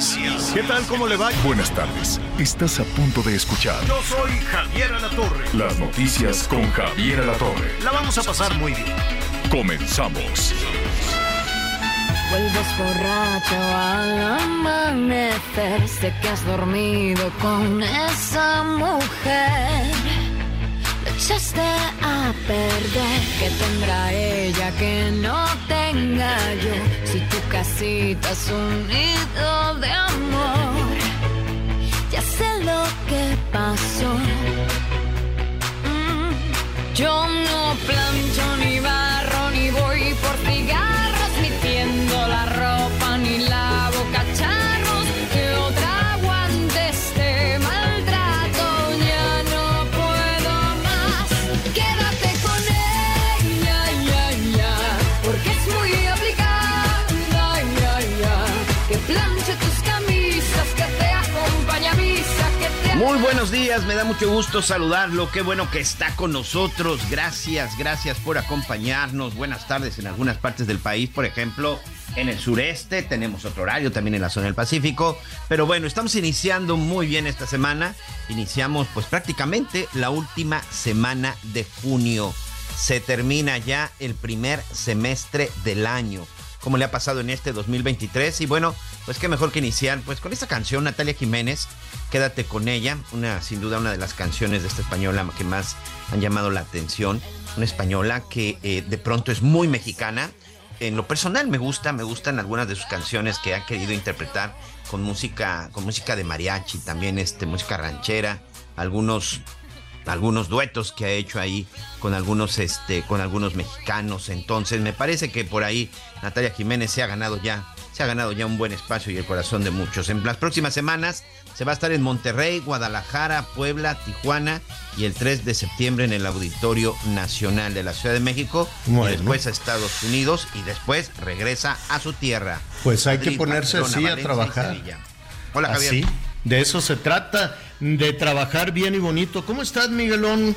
Noticias. ¿Qué tal? ¿Cómo le va? Buenas tardes. Estás a punto de escuchar Yo soy Javier Alatorre. las noticias con Javier Alatorre. La vamos a pasar muy bien. Comenzamos. Vuelves borracho al amanecer, sé que has dormido con esa mujer. Lo echaste a perder, que tendrá ella que no tenga yo. Si tu casita es un nido de amor, ya sé lo que pasó. Mm, Yo no plancho ni barro Muy buenos días, me da mucho gusto saludarlo. Qué bueno que está con nosotros. Gracias, gracias por acompañarnos. Buenas tardes en algunas partes del país, por ejemplo, en el sureste tenemos otro horario, también en la zona del Pacífico. Pero bueno, estamos iniciando muy bien esta semana. Iniciamos pues prácticamente la última semana de junio. Se termina ya el primer semestre del año. Como le ha pasado en este 2023 y bueno, pues qué mejor que iniciar pues con esta canción Natalia Jiménez Quédate con ella, una sin duda una de las canciones de esta española que más han llamado la atención, una española que eh, de pronto es muy mexicana. En lo personal me gusta, me gustan algunas de sus canciones que ha querido interpretar con música, con música de mariachi, también este música ranchera, algunos algunos duetos que ha hecho ahí con algunos este con algunos mexicanos. Entonces, me parece que por ahí Natalia Jiménez se ha ganado ya se ha ganado ya un buen espacio y el corazón de muchos. En las próximas semanas se va a estar en Monterrey, Guadalajara, Puebla, Tijuana y el 3 de septiembre en el Auditorio Nacional de la Ciudad de México Bueno. y después a Estados Unidos y después regresa a su tierra. Pues hay que ponerse Barcelona, así a Valencia trabajar. Hola Javier. Así, de eso se trata, de trabajar bien y bonito. ¿Cómo estás, Miguelón?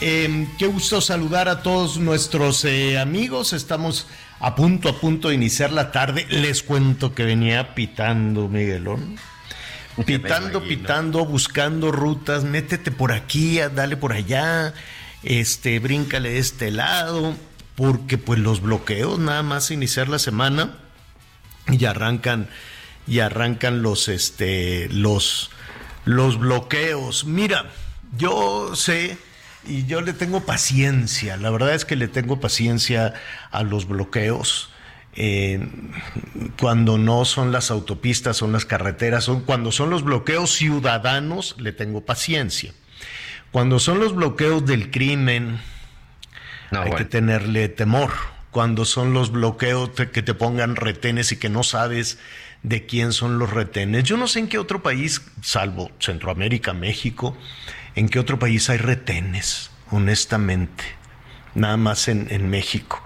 Eh, qué gusto saludar a todos nuestros eh, amigos. Estamos a punto, a punto de iniciar la tarde. Les cuento que venía pitando, Miguelón. Pitando, pitando, buscando rutas. Métete por aquí, dale por allá. Este, bríncale de este lado. Porque pues los bloqueos, nada más iniciar la semana y arrancan y arrancan los este los los bloqueos. Mira, yo sé y yo le tengo paciencia. La verdad es que le tengo paciencia a los bloqueos. eh, cuando no son las autopistas, son las carreteras, son cuando son los bloqueos ciudadanos, le tengo paciencia. Cuando son los bloqueos del crimen, No, hay bueno. que tenerle temor. Cuando son los bloqueos que te pongan retenes y que no sabes de quién son los retenes. Yo no sé en qué otro país, salvo Centroamérica, México, en qué otro país hay retenes, honestamente. Nada más en, en México.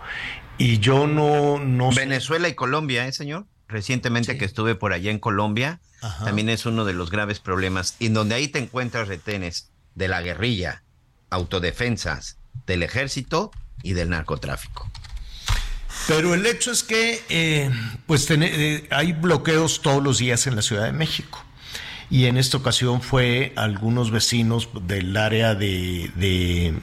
Y yo no, no sé- Venezuela y Colombia, ¿eh, señor? Recientemente que estuve por allá en Colombia, Ajá. también es uno de los graves problemas. Y donde ahí te encuentras retenes de la guerrilla, autodefensas, del ejército y del narcotráfico. Pero el hecho es que eh, pues tene- eh, hay bloqueos todos los días en la Ciudad de México. Y en esta ocasión fue algunos vecinos del área de, de-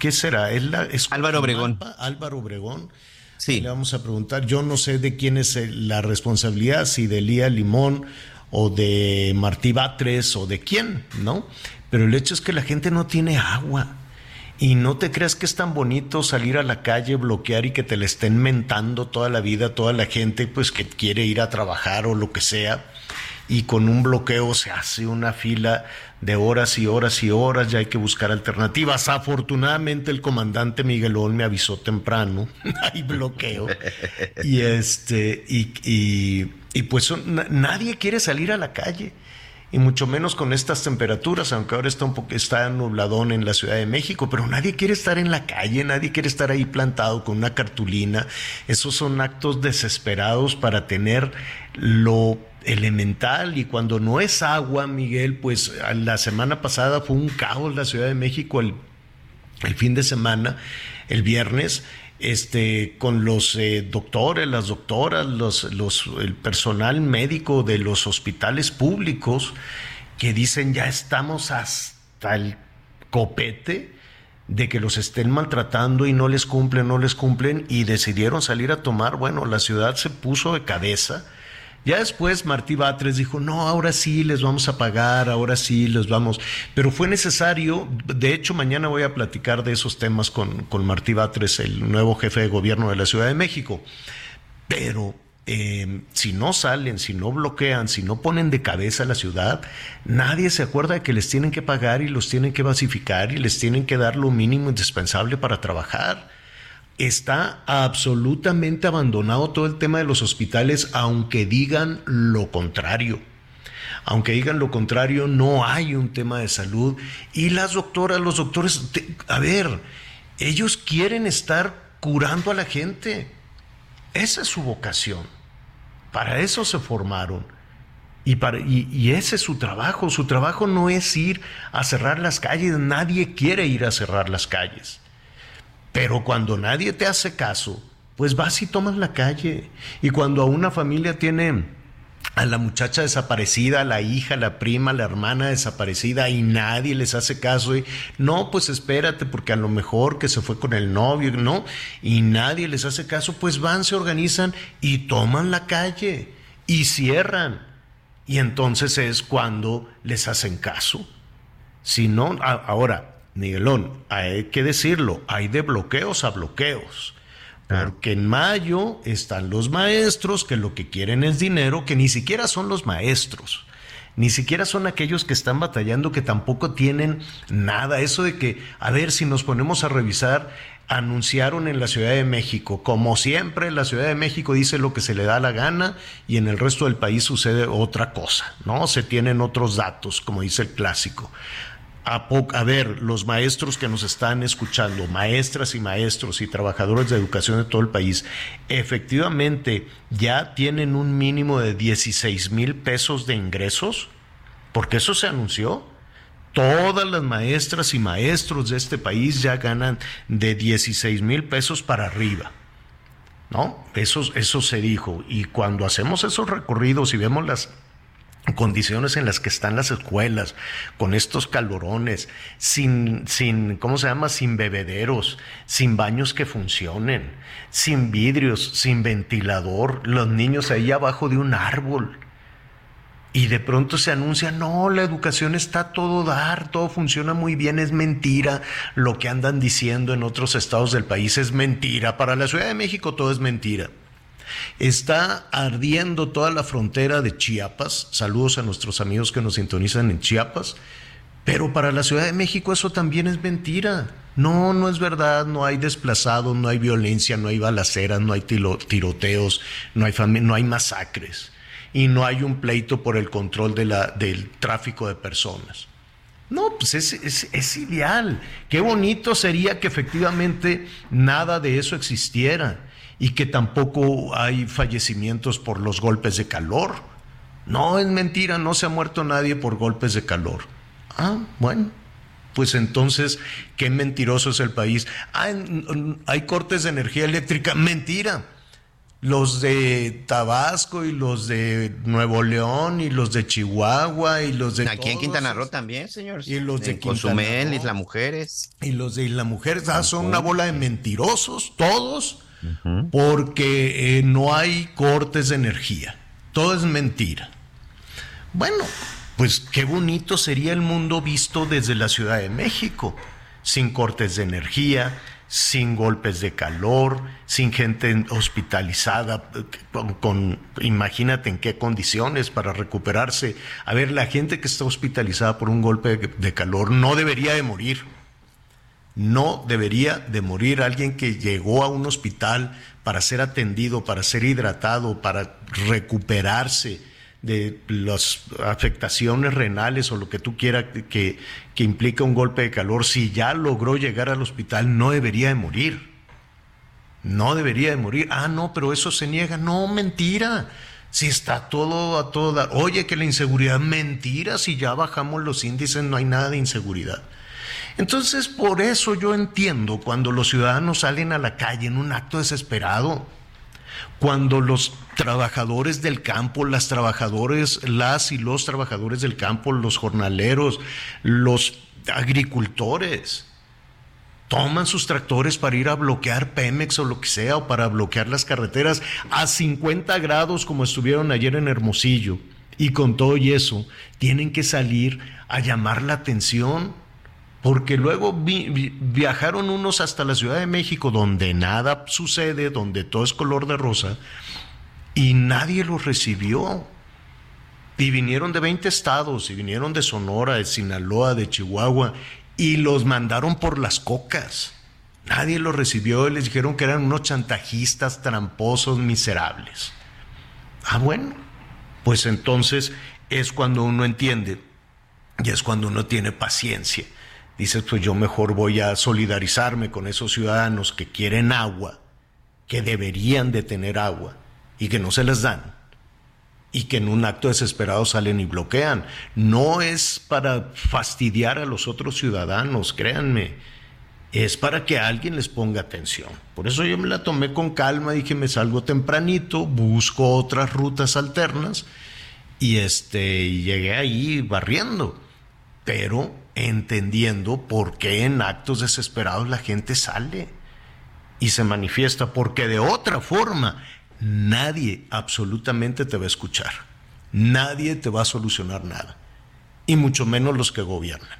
¿qué será? ¿Es la- es Álvaro Obregón. Álvaro Obregón. Sí. Le vamos a preguntar, yo no sé de quién es el- la responsabilidad, si de Lía Limón o de Martí Batres o de quién, ¿no? Pero el hecho es que la gente no tiene agua. Y no te creas que es tan bonito salir a la calle, bloquear y que te le estén mentando toda la vida, toda la gente pues que quiere ir a trabajar o lo que sea. y con un bloqueo se hace una fila de horas y horas y horas, ya hay que buscar alternativas. Afortunadamente el comandante Miguelón me avisó temprano, hay bloqueo. Y este, y, y, pues nadie quiere salir a la calle y mucho menos con estas temperaturas, aunque ahora está un poco está nubladón en la Ciudad de México, pero nadie quiere estar en la calle, nadie quiere estar ahí plantado con una cartulina. Esos son actos desesperados para tener lo elemental y cuando no es agua, Miguel, pues la semana pasada fue un caos la Ciudad de México el, el fin de semana, el viernes este, con los eh, doctores, las doctoras, el personal médico de los hospitales públicos que dicen ya estamos hasta el copete de que los estén maltratando y no les cumplen, no les cumplen y decidieron salir a tomar, bueno, la ciudad se puso de cabeza ya después Martí Batres dijo, no, ahora sí les vamos a pagar, ahora sí les vamos. Pero fue necesario, de hecho mañana voy a platicar de esos temas con, con Martí Batres, el nuevo jefe de gobierno de la Ciudad de México. Pero eh, si no salen, si no bloquean, si no ponen de cabeza la ciudad, nadie se acuerda de que les tienen que pagar y los tienen que basificar y les tienen que dar lo mínimo indispensable para trabajar está absolutamente abandonado todo el tema de los hospitales, aunque digan lo contrario. Aunque digan lo contrario, no hay un tema de salud. Y las doctoras, los doctores, a ver, ellos quieren estar curando a la gente. Esa es su vocación. Para eso se formaron. Y, para, y, ese es su trabajo. Su trabajo no es ir a cerrar las calles. Nadie quiere ir a cerrar las calles. Pero cuando nadie te hace caso, pues vas y tomas la calle. Y cuando a una familia tiene a la muchacha desaparecida, a la hija, la prima, la hermana desaparecida y nadie les hace caso y no, pues espérate porque a lo mejor que se fue con el novio, ¿no? Y nadie les hace caso, pues van, se organizan y toman la calle y cierran. Y entonces es cuando les hacen caso. Si no, ahora, Miguelón, hay que decirlo, hay de bloqueos a bloqueos. Porque en mayo están los maestros que lo que quieren es dinero, que ni siquiera son los maestros, ni siquiera son aquellos que están batallando, que tampoco tienen nada. Eso de que, a ver, si nos ponemos a revisar, anunciaron en la Ciudad de México, como siempre, la Ciudad de México dice lo que se le da la gana y en el resto del país sucede otra cosa, ¿no? Se tienen otros datos, como dice el clásico a, ver, los maestros que nos están escuchando, maestras y maestros y trabajadores de educación de todo el país, efectivamente ya tienen un mínimo de 16 mil pesos de ingresos, porque eso se anunció. Todas las maestras y maestros de este país ya ganan de 16 mil pesos para arriba. ¿No? Eso, eso se dijo. Y cuando hacemos esos recorridos y vemos las condiciones en las que están las escuelas, con estos calorones, sin, sin, ¿cómo se llama? Sin bebederos, sin baños que funcionen, sin vidrios, sin ventilador, los niños ahí abajo de un árbol. Y de pronto se anuncia, no, la educación está todo dar, todo funciona muy bien, es mentira. Lo que andan diciendo en otros estados del país es mentira. Para la Ciudad de México todo es mentira. Está ardiendo toda la frontera de Chiapas. Saludos a nuestros amigos que nos sintonizan en Chiapas. Pero para la Ciudad de México eso también es mentira. No, no es verdad, no hay desplazados, no hay violencia, no hay balaceras, no hay tiroteos, no hay, no hay masacres y no hay un pleito por el control del tráfico de personas. No, pues es, es ideal. Qué bonito sería que efectivamente nada de eso existiera y que tampoco hay fallecimientos por los golpes de calor. No, es mentira, no se ha muerto nadie por golpes de calor. Ah, bueno, pues entonces, qué mentiroso es el país. Ah, hay cortes de energía eléctrica. Mentira. Los de Tabasco y los de Nuevo León y los de Chihuahua y los de... Aquí en Quintana Roo también, señor. Y los de Cozumel, Isla Mujeres. Y los de Isla Mujeres. Ah, son una bola de mentirosos, todos porque eh, no hay cortes de energía. Todo es mentira. Bueno, pues qué bonito sería el mundo visto desde la Ciudad de México, sin cortes de energía, sin golpes de calor, sin gente hospitalizada, con, imagínate en qué condiciones para recuperarse. A ver, la gente que está hospitalizada por un golpe de, de calor no debería de morir. No debería de morir alguien que llegó a un hospital para ser atendido, para ser hidratado, para recuperarse de las afectaciones renales o lo que tú quieras que, que implica un golpe de calor, si ya logró llegar al hospital, no debería de morir. No debería de morir. Ah, no, pero eso se niega. No, mentira. Si está todo a toda. Oye, que la inseguridad, mentira. Si ya bajamos los índices, no hay nada de inseguridad. Entonces, por eso yo entiendo cuando los ciudadanos salen a la calle en un acto desesperado cuando los trabajadores del campo, las trabajadores, las y los trabajadores del campo, los jornaleros, los agricultores, toman sus tractores para ir a bloquear Pemex o lo que sea, o para bloquear las carreteras a 50 grados como estuvieron ayer en Hermosillo. Y con todo y eso, tienen que salir a llamar la atención porque luego vi, viajaron unos hasta la Ciudad de México, donde nada sucede, donde todo es color de rosa, y nadie los recibió. Y vinieron de 20 estados, y vinieron de Sonora, de Sinaloa, de Chihuahua, y los mandaron por las cocas. Nadie los recibió y les dijeron que eran unos chantajistas, tramposos, miserables. Ah, bueno, pues entonces es cuando uno entiende y es cuando uno tiene paciencia dices, pues yo mejor voy a solidarizarme con esos ciudadanos que quieren agua, que deberían de tener agua y que no se les dan y que en un acto desesperado salen y bloquean. No es para fastidiar a los otros ciudadanos, créanme, es para que alguien les ponga atención. Por eso yo me la tomé con calma, dije, me salgo tempranito, busco otras rutas alternas y este llegué ahí barriendo. Pero entendiendo por qué en actos desesperados la gente sale y se manifiesta, porque de otra forma nadie absolutamente te va a escuchar, nadie te va a solucionar nada, y mucho menos los que gobiernan,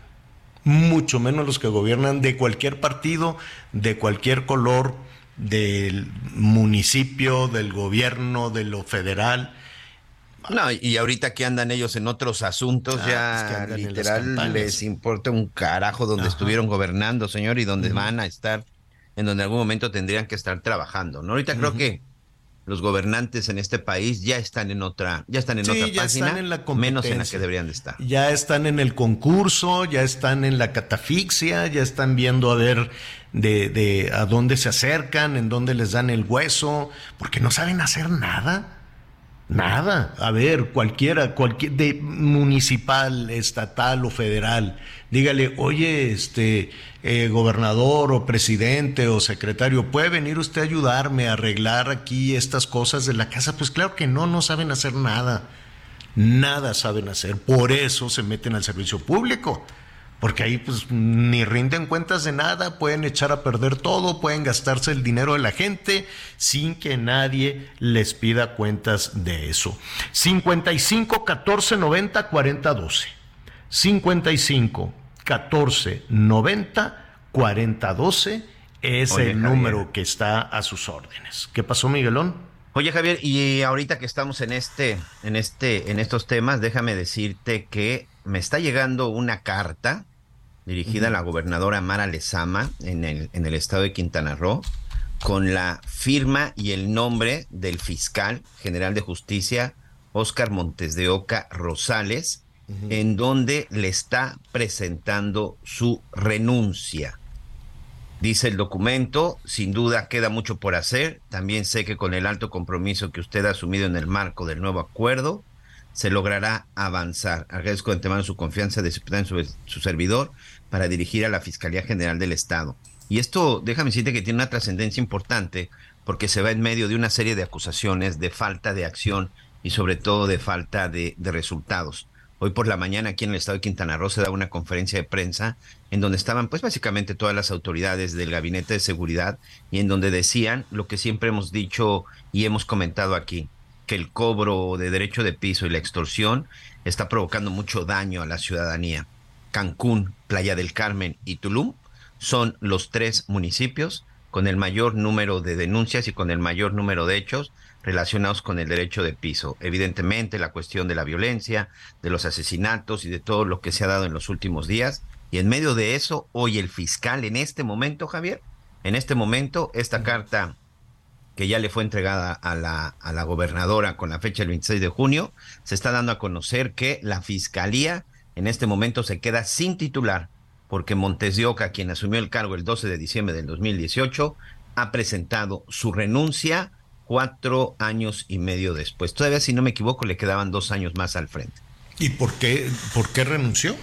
mucho menos los que gobiernan de cualquier partido, de cualquier color, del municipio, del gobierno, de lo federal no, y ahorita que andan ellos en otros asuntos, ah, ya pues literal les importa un carajo donde estuvieron gobernando, señor, y donde van a estar, en donde en algún momento tendrían que estar trabajando. ¿no? Ahorita creo que los gobernantes en este país ya están en otra, ya están en otra página, en la menos en la que deberían de estar. Ya están en el concurso, ya están en la catafixia, ya están viendo a ver de, de a dónde se acercan, en dónde les dan el hueso, porque no saben hacer nada. Nada. A ver, cualquiera, cualquier de municipal, estatal o federal, dígale, oye, este eh, gobernador o presidente o secretario, ¿puede venir usted a ayudarme a arreglar aquí estas cosas de la casa? Pues claro que no, no saben hacer nada. Nada saben hacer. Por eso se meten al servicio público porque ahí pues ni rinden cuentas de nada, pueden echar a perder todo, pueden gastarse el dinero de la gente sin que nadie les pida cuentas de eso. 55 14 90 40 12. 55 14 90 40 12 es el número que está a sus órdenes. ¿Qué pasó, Miguelón? Oye, Javier, y ahorita que estamos en este, en este, en estos temas, déjame decirte que me está llegando una carta dirigida a la gobernadora Mara Lezama en el, en el estado de Quintana Roo, con la firma y el nombre del fiscal general de justicia, Óscar Montes de Oca Rosales, en donde le está presentando su renuncia. Dice el documento, sin duda queda mucho por hacer. También sé que con el alto compromiso que usted ha asumido en el marco del nuevo acuerdo, se logrará avanzar. Agradezco de antemano su confianza de su, su servidor para dirigir a la Fiscalía General del Estado. Y esto, déjame decirte que tiene una trascendencia importante porque se va en medio de una serie de acusaciones de falta de acción y sobre todo de falta de, de resultados. Hoy por la mañana aquí en el estado de Quintana Roo se da una conferencia de prensa en donde estaban pues básicamente todas las autoridades del gabinete de seguridad y en donde decían lo que siempre hemos dicho y hemos comentado aquí, que el cobro de derecho de piso y la extorsión está provocando mucho daño a la ciudadanía. Cancún, Playa del Carmen y Tulum son los tres municipios con el mayor número de denuncias y con el mayor número de hechos relacionados con el derecho de piso. Evidentemente, la cuestión de la violencia, de los asesinatos y de todo lo que se ha dado en los últimos días. Y en medio de eso, hoy el fiscal, en este momento, Javier, en este momento, esta carta que ya le fue entregada a la, a la gobernadora con la fecha del 26 de junio, se está dando a conocer que la fiscalía en este momento se queda sin titular porque Montes de Oca, quien asumió el cargo el 12 de diciembre del 2018, ha presentado su renuncia cuatro años y medio después. Todavía, si no me equivoco, le quedaban dos años más al frente. ¿Y por qué, por qué renunció?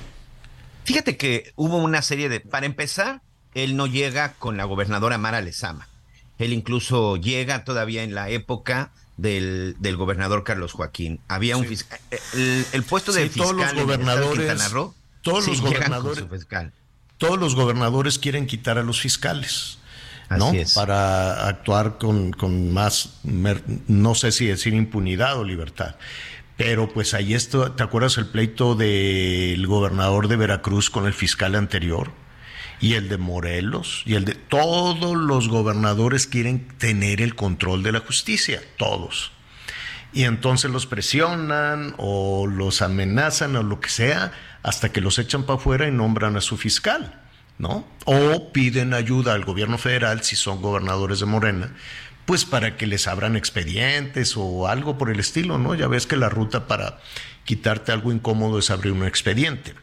Fíjate que hubo una serie de... Para empezar, él no llega con la gobernadora Mara Lezama. Él incluso llega todavía en la época del, del gobernador Carlos Joaquín. Había un fiscal... El, el, puesto de Sí, fiscal todos los en gobernadores- Quintana Roo, todos los gobernadores-. Todos los gobernadores quieren quitar a los fiscales. ¿no? Así es. Para actuar con, con más, no sé si decir impunidad o libertad. Pero pues ahí esto, ¿te acuerdas el pleito del gobernador de Veracruz con el fiscal anterior? Y el de Morelos, y el de todos los gobernadores quieren tener el control de la justicia, todos. Y entonces los presionan o los amenazan o lo que sea hasta que los echan para afuera y nombran a su fiscal, ¿no? O piden ayuda al gobierno federal si son gobernadores de Morena, pues para que les abran expedientes o algo por el estilo, ¿no? Ya ves que la ruta para quitarte algo incómodo es abrir un expediente.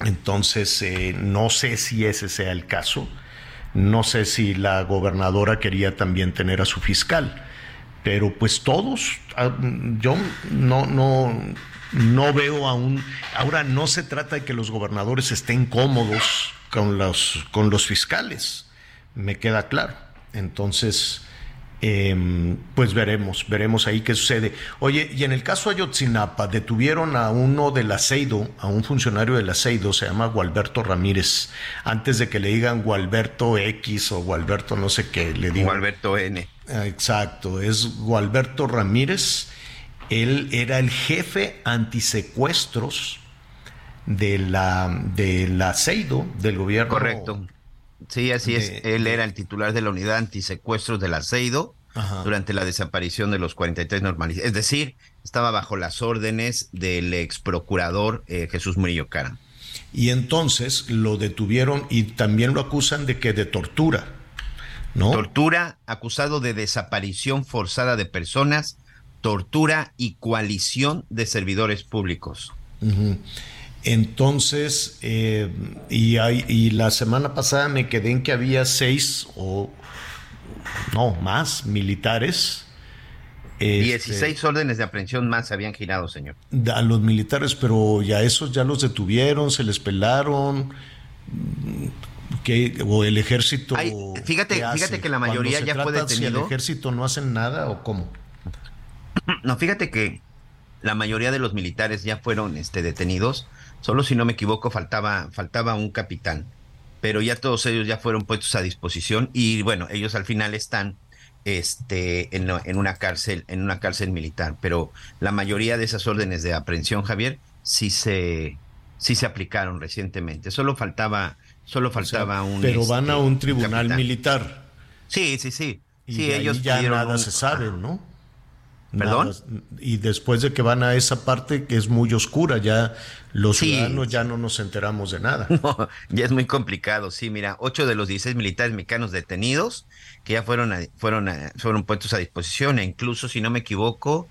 Entonces, eh, no sé si ese sea el caso. No sé si la gobernadora quería también tener a su fiscal. Pero pues todos, ah, yo no, no, no veo aún. Ahora no se trata de que los gobernadores estén cómodos con los, con los fiscales. Me queda claro. Entonces, eh, pues veremos, veremos ahí qué sucede. Oye, y en el caso Ayotzinapa, detuvieron a uno del Aceido, a un funcionario del Aceido, se llama Gualberto Ramírez, antes de que le digan Gualberto X o Gualberto no sé qué, le digan. Alberto N. Exacto, es Gualberto Ramírez. Él era el jefe antisecuestros de la del Aceido, del gobierno. Correcto. Sí, así es. de- Él era el titular de la unidad antisecuestros del Aceido durante la desaparición de los 43 normalistas. Es decir, estaba bajo las órdenes del ex procurador eh, Jesús Murillo Cara. Y entonces lo detuvieron y también lo acusan de que de tortura, ¿no? Tortura, acusado de desaparición forzada de personas, tortura y coalición de servidores públicos. Entonces, eh, y, hay- y la semana pasada me quedé en que había seis o no más militares. este, 16 órdenes de aprehensión más se habían girado, señor. a los militares, pero ya esos ya los detuvieron, se les pelaron. que o el ejército. Fíjate- fíjate que la mayoría se ya fue si detenido. el ejército no hacen nada o cómo? No, fíjate que la mayoría de los militares ya fueron este, detenidos. Solo si no me equivoco faltaba, faltaba un capitán. Pero ya todos ellos ya fueron puestos a disposición y bueno, ellos al final están este, en, en una cárcel, en una cárcel militar. Pero la mayoría de esas órdenes de aprehensión, Javier, sí se, sí se aplicaron recientemente. Solo faltaba, solo faltaba un. Pero van este, a un tribunal capitán. militar. Sí, sí, sí. Y sí, ellos ya nada un- se sabe, ¿no? ¿Perdón? Nada- y después de que van a esa parte que es muy oscura, ya los Sí. ciudadanos ya no nos enteramos de nada. No, ya es muy complicado, sí, mira, ocho de los 16 militares mexicanos detenidos que ya fueron, a- fueron, a- fueron puestos a disposición e incluso, si no me equivoco,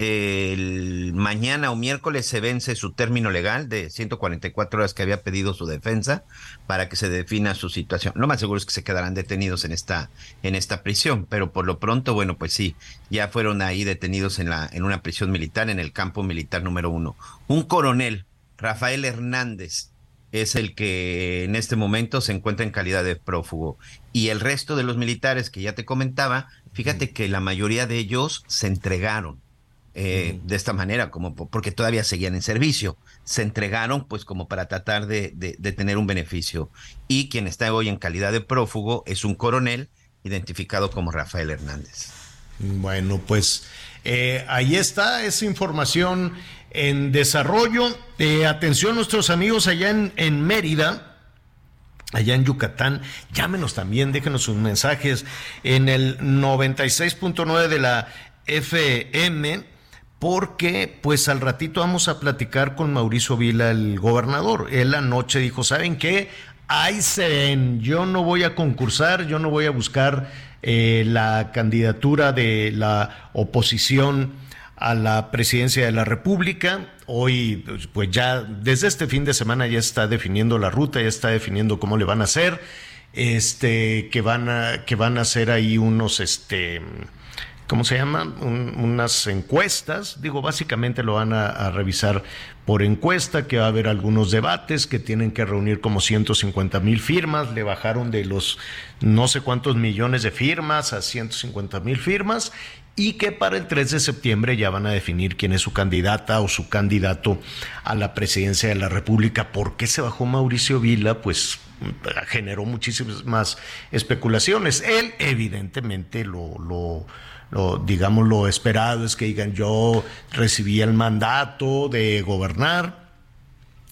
el mañana o miércoles se vence su término legal de 144 horas que había pedido su defensa para que se defina su situación. Lo más seguro es que se quedarán detenidos en esta, en esta prisión, pero por lo pronto, bueno, pues sí, ya fueron ahí detenidos en, la, en una prisión militar, en el campo militar número uno. Un coronel, Rafael Hernández, es el que en este momento se encuentra en calidad de prófugo. Y el resto de los militares que ya te comentaba, fíjate que la mayoría de ellos se entregaron eh, de esta manera, como po- porque todavía seguían en servicio. Se entregaron pues como para tratar de, de- de tener un beneficio. Y quien está hoy en calidad de prófugo es un coronel identificado como Rafael Hernández. Bueno, pues eh, ahí está esa información en desarrollo. Eh, atención nuestros amigos allá en, en Mérida. allá en Yucatán. Llámenos también, déjenos sus mensajes en el 96.9 de la FM porque pues al ratito vamos a platicar con Mauricio Vila, el gobernador. Él anoche dijo, ¿saben qué? Ahí se ven, yo no voy a concursar, yo no voy a buscar eh, la candidatura de la oposición a la presidencia de la República. Hoy, pues ya desde este fin de semana ya está definiendo la ruta, ya está definiendo cómo le van a hacer, este, que van a, que van a hacer ahí unos, este, ¿cómo se llama? unas encuestas. Digo, básicamente lo van a, revisar por encuesta, que va a haber algunos debates, que tienen que reunir como 150 mil firmas. Le bajaron de los no sé cuántos millones de firmas a 150 mil firmas y que para el 3 de septiembre ya van a definir quién es su candidata o su candidato a la presidencia de la República. ¿Por qué se bajó Mauricio Vila? Pues generó muchísimas más especulaciones. Él evidentemente lo, lo, digamos, lo esperado es que digan, yo recibí el mandato de gobernar,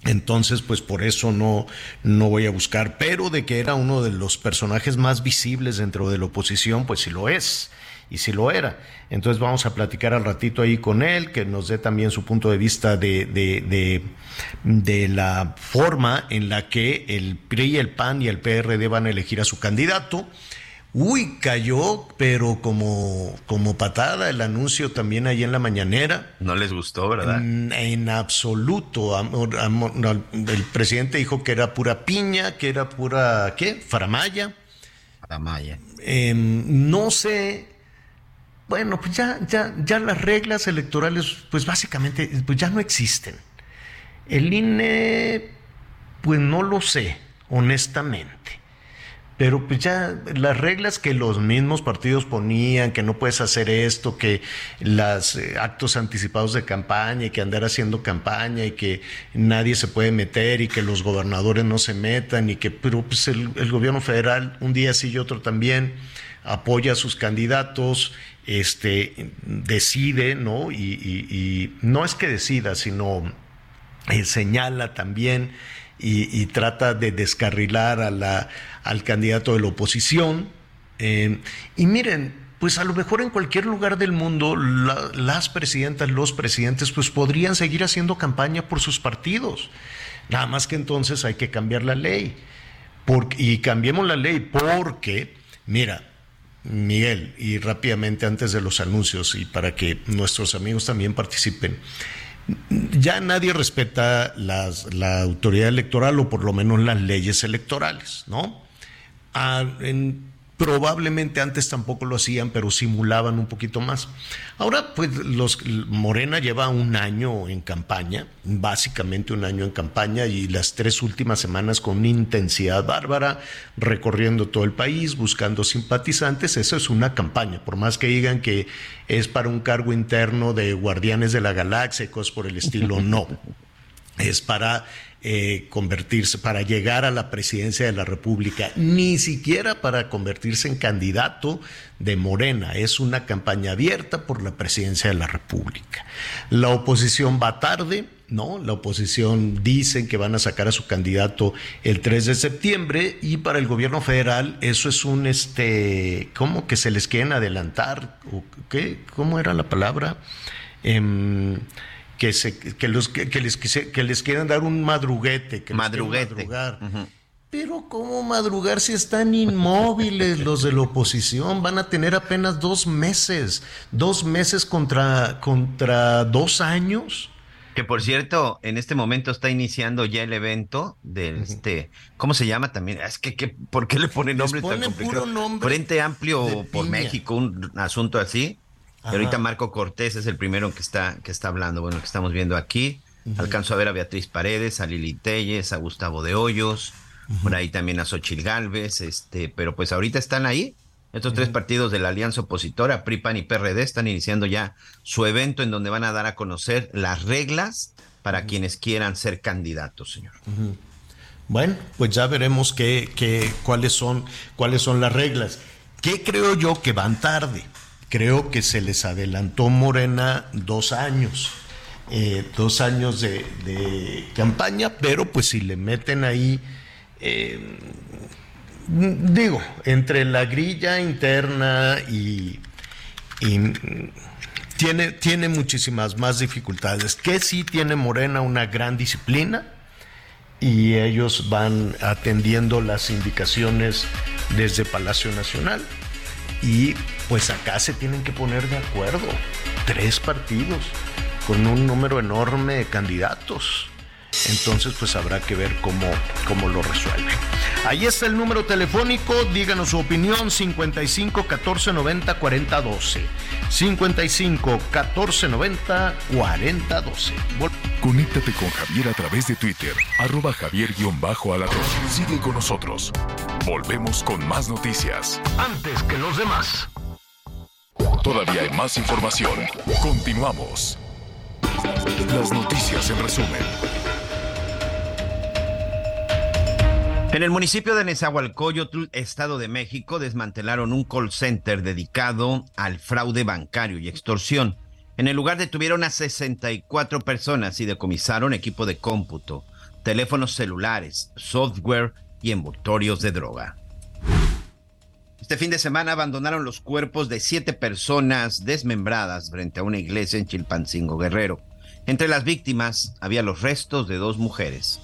entonces, pues por eso no, no voy a buscar, pero de que era uno de los personajes más visibles dentro de la oposición, pues sí lo es, y sí lo era. Entonces vamos a platicar al ratito ahí con él, que nos dé también su punto de vista de, de, de, de la forma en la que el PRI, el PAN y el PRD van a elegir a su candidato. Uy, cayó, pero como, como patada el anuncio también ahí en la mañanera. No les gustó, ¿verdad? En, absoluto. el presidente dijo que era pura piña, que era pura, ¿qué? Faramaya. Faramaya. Em, no sé. Bueno, pues ya, ya, ya las reglas electorales, pues básicamente, pues ya no existen. El INE, pues no lo sé, honestamente pero pues ya las reglas que los mismos partidos ponían, que no puedes hacer esto, que los eh, actos anticipados de campaña y que andar haciendo campaña y que nadie se puede meter y que los gobernadores no se metan y que pero pues el, gobierno federal un día sí y otro también apoya a sus candidatos, este decide, ¿no? Y, no es que decida, sino eh, señala también y, trata de descarrilar a la, al candidato de la oposición. Eh, y miren, pues a lo mejor en cualquier lugar del mundo las presidentas, los presidentes, pues podrían seguir haciendo campaña por sus partidos. Nada más que entonces hay que cambiar la ley. y cambiemos la ley porque, mira, Miguel, y rápidamente antes de los anuncios y para que nuestros amigos también participen, ya nadie respeta la autoridad electoral o por lo menos las leyes electorales, ¿no? Ah, probablemente antes tampoco lo hacían, pero simulaban un poquito más. Ahora, pues los Morena lleva un año en campaña, básicamente un año en campaña y las tres últimas semanas con una intensidad bárbara, recorriendo todo el país, buscando simpatizantes. Eso es una campaña, por más que digan que es para un cargo interno de guardianes de la galaxia y cosas por el estilo, no. Es para eh, convertirse, para llegar a la presidencia de la República, ni siquiera para convertirse en candidato de Morena. Es una campaña abierta por la presidencia de la República. La oposición va tarde, ¿no? La oposición dicen que van a sacar a su candidato el 3 de septiembre y para el gobierno federal eso es un, este, ¿cómo que se les quieren adelantar? ¿O qué? ¿Cómo era la palabra? Em, que, se, que, los, que, les, que les quieran dar un madruguete. Que madruguete. madrugar. Pero ¿cómo madrugar si están inmóviles los de la oposición? Van a tener apenas dos meses, dos meses contra, contra dos años. Que por cierto, en este momento está iniciando ya el evento del este, ¿cómo se llama también? Es que, que ¿por qué le ponen nombre tan complicado? Frente Amplio por México, un asunto así ahorita Marco Cortés es el primero que está, que está hablando, bueno, que estamos viendo aquí. Alcanzo a ver a Beatriz Paredes, a Lili Telles, a Gustavo de Hoyos, por ahí también a Xochil Gálvez, este, pero pues ahorita están ahí. Estos tres partidos de la alianza opositora, PRIPAN y PRD, están iniciando ya su evento en donde van a dar a conocer las reglas para quienes quieran ser candidatos, señor. Bueno, pues ya veremos qué, qué, cuáles, son, cuáles son las reglas. ¿Qué creo yo que van tarde? Creo que se les adelantó Morena dos años, eh, dos años de, campaña, pero pues si le meten ahí eh, digo, entre la grilla interna y, tiene, tiene muchísimas más dificultades. Que sí tiene Morena una gran disciplina y ellos van atendiendo las indicaciones desde Palacio Nacional. Y pues acá se tienen que poner de acuerdo. Tres partidos con un número enorme de candidatos. Entonces, pues habrá que ver cómo, cómo lo resuelve. Ahí está el número telefónico, díganos su opinión, 55 14 90 40 12. 55 14 90 40 12. Conéctate con Javier a través de Twitter, arroba javier-alatón. Sigue con nosotros. Volvemos con más noticias. Antes que los demás. Todavía hay más información. Continuamos. Las noticias en resumen. En el municipio de Nezahualcóyotl, Estado de México, desmantelaron un call center dedicado al fraude bancario y extorsión. En el lugar detuvieron a 64 personas y decomisaron equipo de cómputo, teléfonos celulares, software y envoltorios de droga. Este fin de semana abandonaron los cuerpos de siete personas desmembradas frente a una iglesia en Chilpancingo Guerrero. Entre las víctimas había los restos de dos mujeres.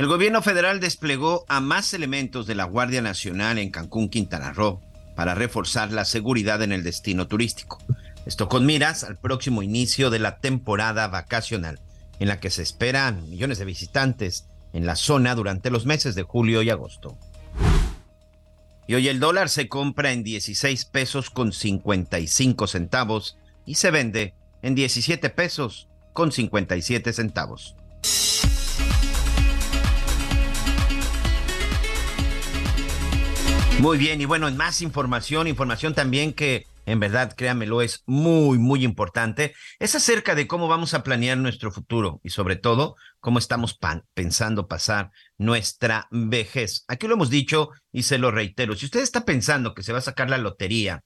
El gobierno federal desplegó a más elementos de la Guardia Nacional en Cancún, Quintana Roo, para reforzar la seguridad en el destino turístico. Esto con miras al próximo inicio de la temporada vacacional, en la que se esperan millones de visitantes en la zona durante los meses de julio y agosto. Y hoy el dólar se compra en 16 pesos con 55 centavos y se vende en 17 pesos con 57 centavos. Muy bien, y bueno, en más información, información también que en verdad, créanmelo, es muy, muy importante, es acerca de cómo vamos a planear nuestro futuro y sobre todo cómo estamos pensando pasar nuestra vejez. Aquí lo hemos dicho y se lo reitero, si usted está pensando que se va a sacar la lotería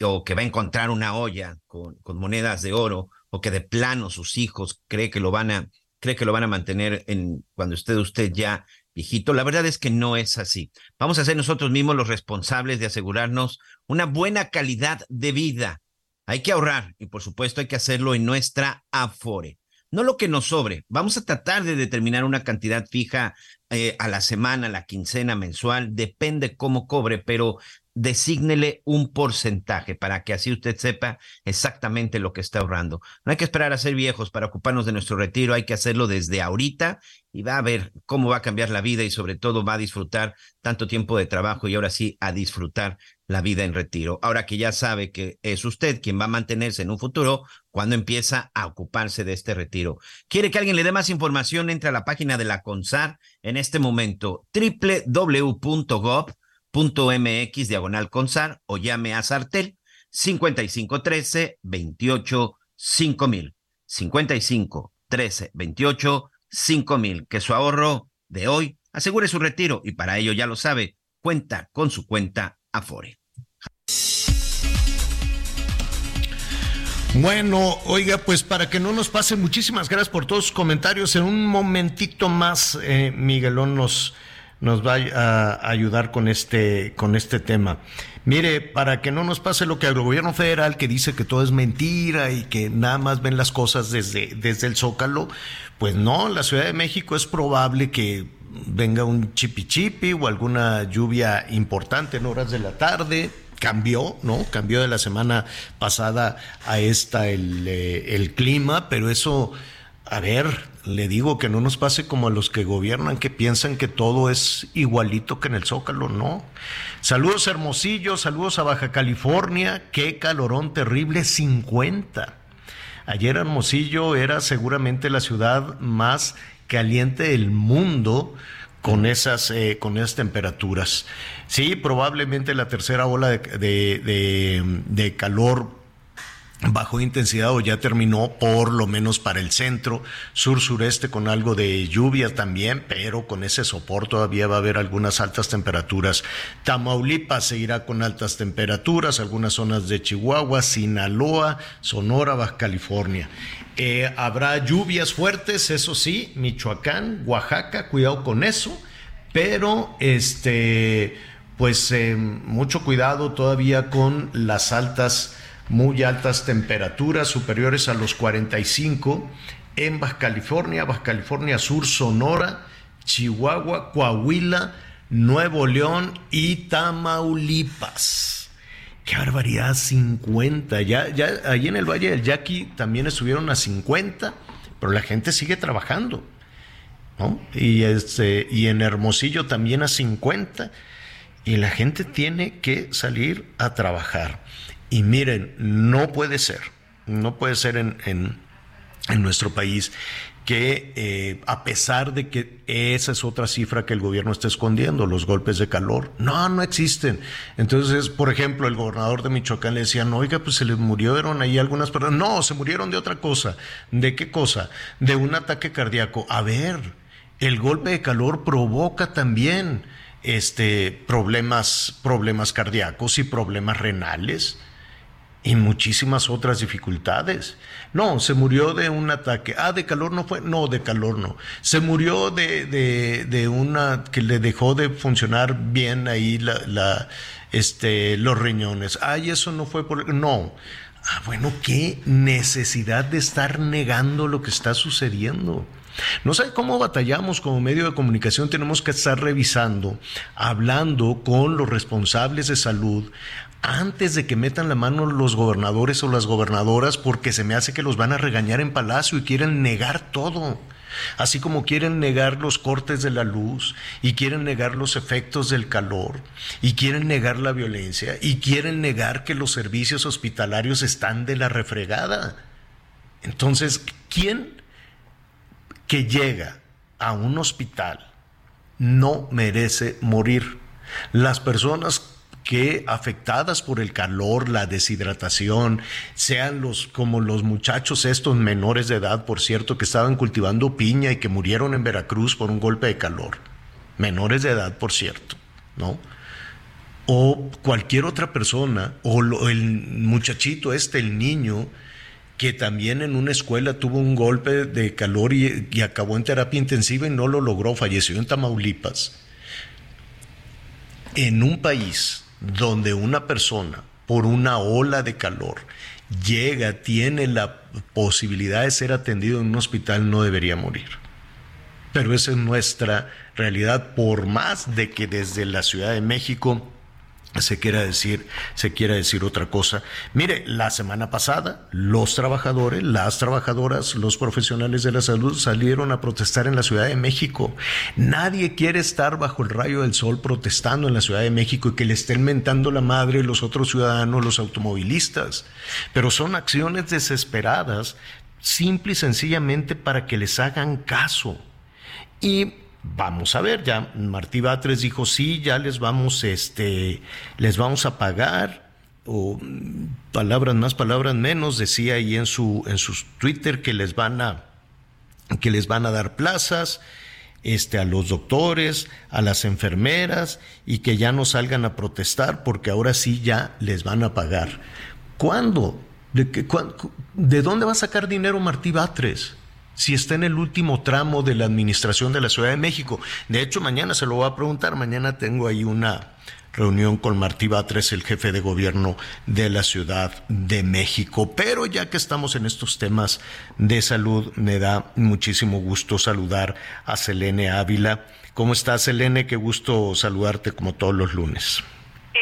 o que va a encontrar una olla con, con monedas de oro o que de plano sus hijos cree que lo van a cree que lo van a mantener en cuando usted usted ya viejito. La verdad es que no es así. Vamos a ser nosotros mismos los responsables de asegurarnos una buena calidad de vida. Hay que ahorrar y por supuesto hay que hacerlo en nuestra Afore. No lo que nos sobre. Vamos a tratar de determinar una cantidad fija eh, a la semana, a la quincena, mensual, depende cómo cobre, pero desígnele un porcentaje para que así usted sepa exactamente lo que está ahorrando. No hay que esperar a ser viejos para ocuparnos de nuestro retiro, hay que hacerlo desde ahorita y va a ver cómo va a cambiar la vida y sobre todo va a disfrutar tanto tiempo de trabajo y ahora sí a disfrutar la vida en retiro. Ahora que ya sabe que es usted quien va a mantenerse en un futuro cuando empieza a ocuparse de este retiro. ¿Quiere que alguien le dé más información? Entre a la página de la CONSAR en este momento www.gov .mx diagonal consar o llame a Sartel 5513 28 5000 55 13 28 5000 que su ahorro de hoy asegure su retiro y para ello ya lo sabe cuenta con su cuenta Afore. Bueno, oiga, pues para que no nos pase, muchísimas gracias por todos sus comentarios. En un momentito más, eh, Miguelón nos, nos va a ayudar con este, con este tema. Mire, para que no nos pase lo que el gobierno federal que dice que todo es mentira y que nada más ven las cosas desde, desde el zócalo, pues no, la Ciudad de México es probable que venga un chipi o alguna lluvia importante en horas de la tarde, cambió, ¿no? Cambió de la semana pasada a esta el, eh, el clima, pero eso, a ver, le digo que no nos pase como a los que gobiernan, que piensan que todo es igualito que en el Zócalo, no. Saludos Hermosillo, saludos a Baja California, qué calorón terrible, 50. Ayer Hermosillo era seguramente la ciudad más caliente del mundo con esas, eh, con esas temperaturas. Sí, probablemente la tercera ola de, de calor bajo intensidad o ya terminó por lo menos para el centro, sur sureste con algo de lluvia también, pero con ese sopor todavía va a haber algunas altas temperaturas. Tamaulipas seguirá con altas temperaturas, algunas zonas de Chihuahua, Sinaloa, Sonora, Baja California. Eh, habrá lluvias fuertes, eso sí, Michoacán, Oaxaca, cuidado con eso, pero este, pues eh, mucho cuidado todavía con las altas muy altas temperaturas superiores a los 45 en Baja California, Baja California Sur, Sonora, Chihuahua, Coahuila, Nuevo León y Tamaulipas. ¡Qué barbaridad! 50. Ya, ya ahí en el Valle del Yaqui también estuvieron a 50, pero la gente sigue trabajando. ¿no? Y, este, y en Hermosillo también a 50. Y la gente tiene que salir a trabajar. Y miren, no puede ser, no puede ser en, en, nuestro país que eh, a pesar de que esa es otra cifra que el gobierno está escondiendo, los golpes de calor, no, no existen. Entonces, por ejemplo, el gobernador de Michoacán le decía, no, oiga, pues se les murieron ahí algunas personas. No, se murieron de otra cosa. ¿De qué cosa? De un ataque cardíaco. A ver, el golpe de calor provoca también este, problemas, problemas cardíacos y problemas renales y muchísimas otras dificultades. No, se murió de un ataque. Ah, de calor no fue. No, de calor no. Se murió de, de, de una que le dejó de funcionar bien ahí la, la, este, los riñones. Ay, eso no fue por. No. Ah, bueno, qué necesidad de estar negando lo que está sucediendo. No sé cómo batallamos como medio de comunicación, tenemos que estar revisando, hablando con los responsables de salud, antes de que metan la mano los gobernadores o las gobernadoras, porque se me hace que los van a regañar en palacio y quieren negar todo. Así como quieren negar los cortes de la luz y quieren negar los efectos del calor y quieren negar la violencia y quieren negar que los servicios hospitalarios están de la refregada. Entonces, ¿quién que llega a un hospital no merece morir? Las personas que afectadas por el calor, la deshidratación, sean los como los muchachos estos menores de edad, por cierto, que estaban cultivando piña y que murieron en Veracruz por un golpe de calor. Menores de edad, por cierto, ¿no? O cualquier otra persona, o el muchachito este, el niño, que también en una escuela tuvo un golpe de calor y, y acabó en terapia intensiva y no lo logró, falleció en Tamaulipas. En un país donde una persona por una ola de calor llega, tiene la posibilidad de ser atendido en un hospital, no debería morir. Pero esa es nuestra realidad, por más de que desde la Ciudad de México se quiera decir, se quiera decir otra cosa. Mire, la semana pasada los trabajadores, las trabajadoras, los profesionales de la salud salieron a protestar en la Ciudad de México. Nadie quiere estar bajo el rayo del sol protestando en la Ciudad de México y que le estén mentando la madre los otros ciudadanos, los automovilistas. Pero son acciones desesperadas, simple y sencillamente para que les hagan caso. Y vamos a ver, ya Martí Batres dijo, sí, ya les vamos, este, les vamos a pagar, o palabras más, palabras menos, decía ahí en su, en sus Twitter que les van a, que les van a dar plazas, este, a los doctores, a las enfermeras, y que ya no salgan a protestar porque ahora sí ya les van a pagar. ¿Cuándo? ¿De, qué, ¿de dónde va a sacar dinero Martí Batres? Si está en el último tramo de la administración de la Ciudad de México. De hecho, mañana se lo voy a preguntar. Mañana tengo ahí una reunión con Martí Batres, el jefe de gobierno de la Ciudad de México. Pero ya que estamos en estos temas de salud, me da muchísimo gusto saludar a Selene Ávila. ¿Cómo estás, Selene? Qué gusto saludarte como todos los lunes.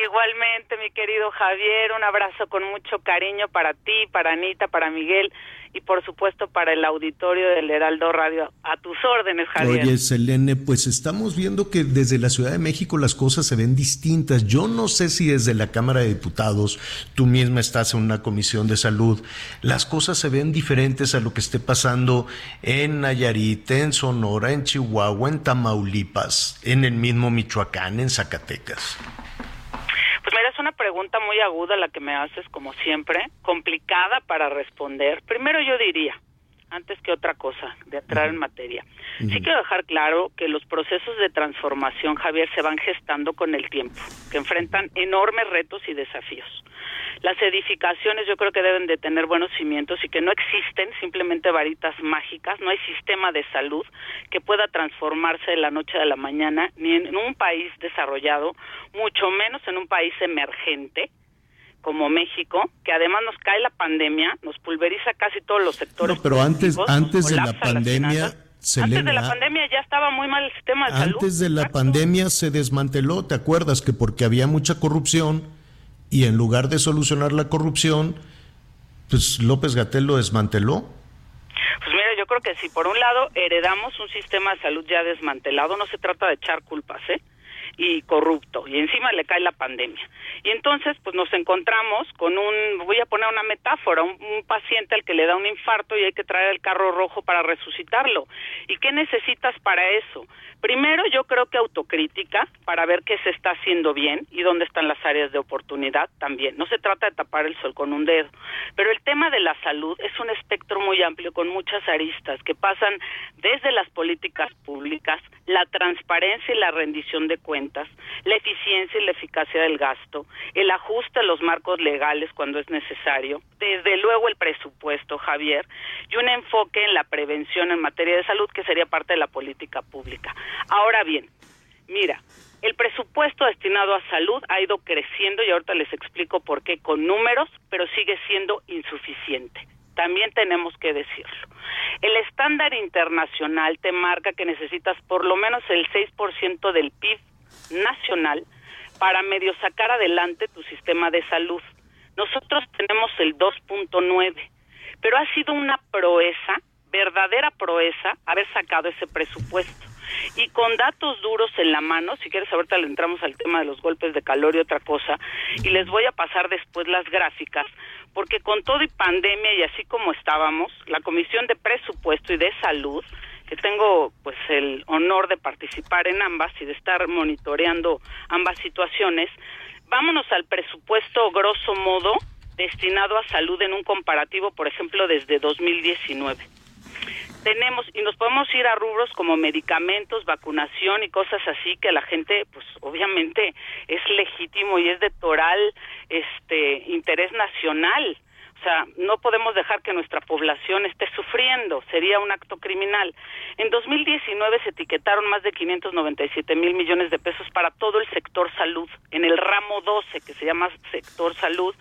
Igualmente, mi querido Javier, un abrazo con mucho cariño para ti, para Anita, para Miguel y por supuesto para el auditorio del Heraldo Radio. A tus órdenes, Javier. Oye, Selene, pues estamos viendo que desde la Ciudad de México las cosas se ven distintas. Yo no sé si desde la Cámara de Diputados, tú misma estás en una comisión de salud, las cosas se ven diferentes a lo que esté pasando en Nayarit, en Sonora, en Chihuahua, en Tamaulipas, en el mismo Michoacán, en Zacatecas pregunta muy aguda la que me haces, como siempre, complicada para responder. Primero yo diría, antes que otra cosa, de entrar en materia. Sí quiero dejar claro que los procesos de transformación, Javier, se van gestando con el tiempo, que enfrentan enormes retos y desafíos. Las edificaciones yo creo que deben de tener buenos cimientos y que no existen simplemente varitas mágicas, no hay sistema de salud que pueda transformarse de la noche a la mañana, ni en un país desarrollado, mucho menos en un país emergente, como México, que además nos cae la pandemia, nos pulveriza casi todos los sectores. No, pero antes, antes de la pandemia, finanzas. Antes de Selena, la pandemia ya estaba muy mal el sistema de salud. antes de la Exacto. pandemia se desmanteló, ¿te acuerdas? Que porque había mucha corrupción y en lugar de solucionar la corrupción, pues López Gatel lo desmanteló. Pues mira, yo creo que si por un lado heredamos un sistema de salud ya desmantelado, no se trata de echar culpas, ¿eh? Y corrupto y encima le cae la pandemia. Y entonces pues nos encontramos con un, voy a poner una metáfora, un, paciente al que le da un infarto y hay que traer el carro rojo para resucitarlo. ¿Y qué necesitas para eso? Primero yo creo que autocrítica para ver qué se está haciendo bien y dónde están las áreas de oportunidad también. No se trata de tapar el sol con un dedo, pero el tema de la salud es un espectro muy amplio con muchas aristas que pasan desde las políticas públicas, la transparencia y la rendición de cuentas, la eficiencia y la eficacia del gasto, el ajuste a los marcos legales cuando es necesario, desde luego el presupuesto, Javier, y un enfoque en la prevención en materia de salud que sería parte de la política pública. Ahora bien, mira, el presupuesto destinado a salud ha ido creciendo y ahorita les explico por qué con números, pero sigue siendo insuficiente. También tenemos que decirlo. El estándar internacional te marca que necesitas por lo menos el 6% del PIB nacional para medio sacar adelante tu sistema de salud. Nosotros tenemos el 2.9, pero ha sido una proeza, verdadera proeza, haber sacado ese presupuesto. Y con datos duros en la mano, si quieres ahorita le entramos al tema de los golpes de calor y otra cosa, y les voy a pasar después las gráficas, porque con todo y pandemia y así como estábamos, la Comisión de Presupuesto y de Salud, que tengo pues el honor de participar en ambas y de estar monitoreando ambas situaciones, vámonos al presupuesto grosso modo destinado a salud en un comparativo, por ejemplo, desde 2019 tenemos y nos podemos ir a rubros como medicamentos, vacunación y cosas así que la gente pues obviamente es legítimo y es de toral este interés nacional. O sea, no podemos dejar que nuestra población esté sufriendo, sería un acto criminal. En 2019 se etiquetaron más de 597 mil millones de pesos para todo el sector salud, en el ramo 12, que se llama sector salud,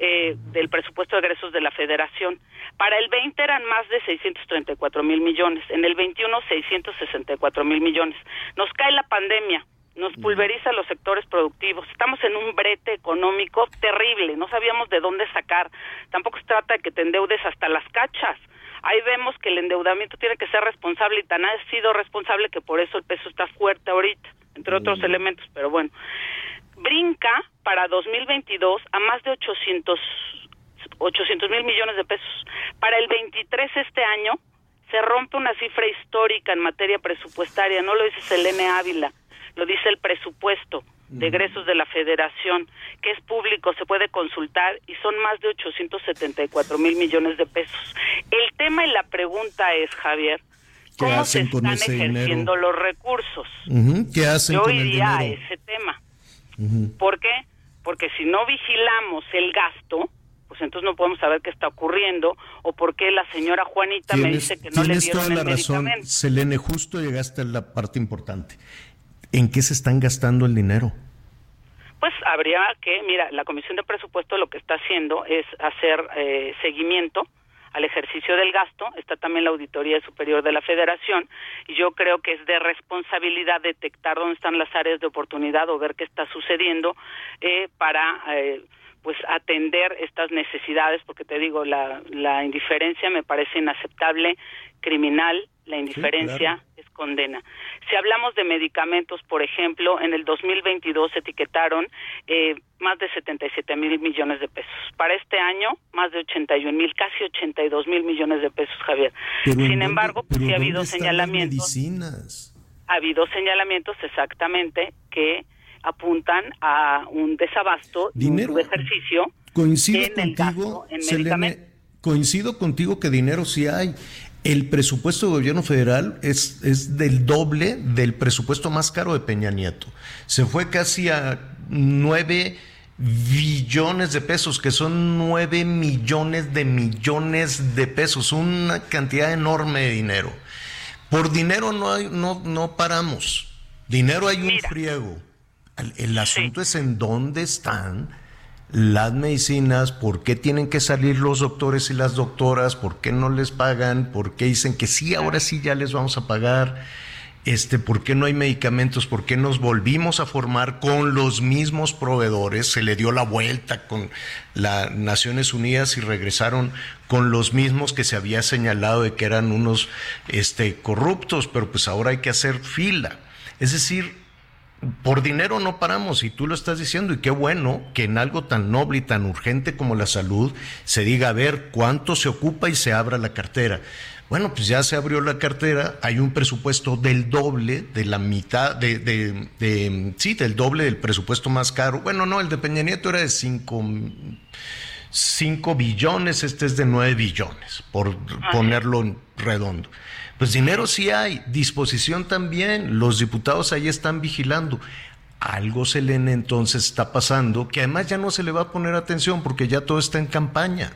eh, del presupuesto de egresos de la federación. Para el 20 eran más de 634 mil millones, en el 21 664 mil millones. Nos cae la pandemia, nos pulveriza los sectores productivos. Estamos en un brete económico terrible, no sabíamos de dónde sacar. Tampoco se trata de que te endeudes hasta las cachas. Ahí vemos que el endeudamiento tiene que ser responsable y tan ha sido responsable que por eso el peso está fuerte ahorita, entre otros elementos, pero bueno. Brinca para 2022 a más de 800 800 mil millones de pesos. Para el 23 este año se rompe una cifra histórica en materia presupuestaria, no lo dice Selene Ávila, lo dice el presupuesto de egresos de la federación, que es público, se puede consultar y son más de 874 mil millones de pesos. El tema y la pregunta es, Javier, ¿Qué ¿cómo se hacen con están ese ejerciendo dinero? los recursos? ¿Qué hacen Yo con el iría a dinero? ese tema. Ujú. ¿Por qué? Porque si no vigilamos el gasto, pues entonces no podemos saber qué está ocurriendo o por qué la señora Juanita me dice que no le tienes dieron toda la el razón. Selene, justo llegaste a la parte importante. ¿En qué se están gastando el dinero? Pues habría que, mira, la Comisión de Presupuesto lo que está haciendo es hacer eh, seguimiento al ejercicio del gasto, está también la Auditoría Superior de la Federación, y yo creo que es de responsabilidad detectar dónde están las áreas de oportunidad o ver qué está sucediendo eh, para eh, pues atender estas necesidades, porque te digo, la, la indiferencia me parece inaceptable, criminal, la indiferencia claro. es condena. Si hablamos de medicamentos, por ejemplo, en el 2022 se etiquetaron eh, más de 77 mil millones de pesos. Para este año, más de 81 mil, casi 82 mil millones de pesos, Javier. Pero ¿en Sin dónde- embargo, pues sí ha habido ¿dónde están las señalamientos medicinas? ha habido señalamientos exactamente que apuntan a un desabasto dinero de ejercicio coincido en el contigo gasto en Selene, medicamentos. coincido contigo que dinero sí hay el presupuesto del gobierno federal es, es del doble del presupuesto más caro de Peña Nieto. Se fue casi a nueve billones de pesos, que son nueve millones de millones de pesos, una cantidad enorme de dinero. Por dinero no, hay, no, no paramos. Dinero hay un Mira. friego. El, el asunto es en dónde están las medicinas, por qué tienen que salir los doctores y las doctoras, por qué no les pagan, por qué dicen que sí, ahora sí ya les vamos a pagar, este, por qué no hay medicamentos, por qué nos volvimos a formar con los mismos proveedores, se le dio la vuelta con las Naciones Unidas y regresaron con los mismos que se había señalado de que eran unos este, corruptos, pero pues ahora hay que hacer fila. Es decir, por dinero no paramos y tú lo estás diciendo y qué bueno que en algo tan noble y tan urgente como la salud se diga a ver cuánto se ocupa y se abra la cartera. Bueno, pues ya se abrió la cartera, hay un presupuesto del doble, de la mitad, de, de, de sí, del doble del presupuesto más caro. Bueno, no, el de Peña Nieto era de 5 cinco billones, este es de 9 billones, por ponerlo en redondo. Pues dinero sí hay, disposición también, los diputados ahí están vigilando. Algo Selene entonces está pasando, que además ya no se le va a poner atención porque ya todo está en campaña,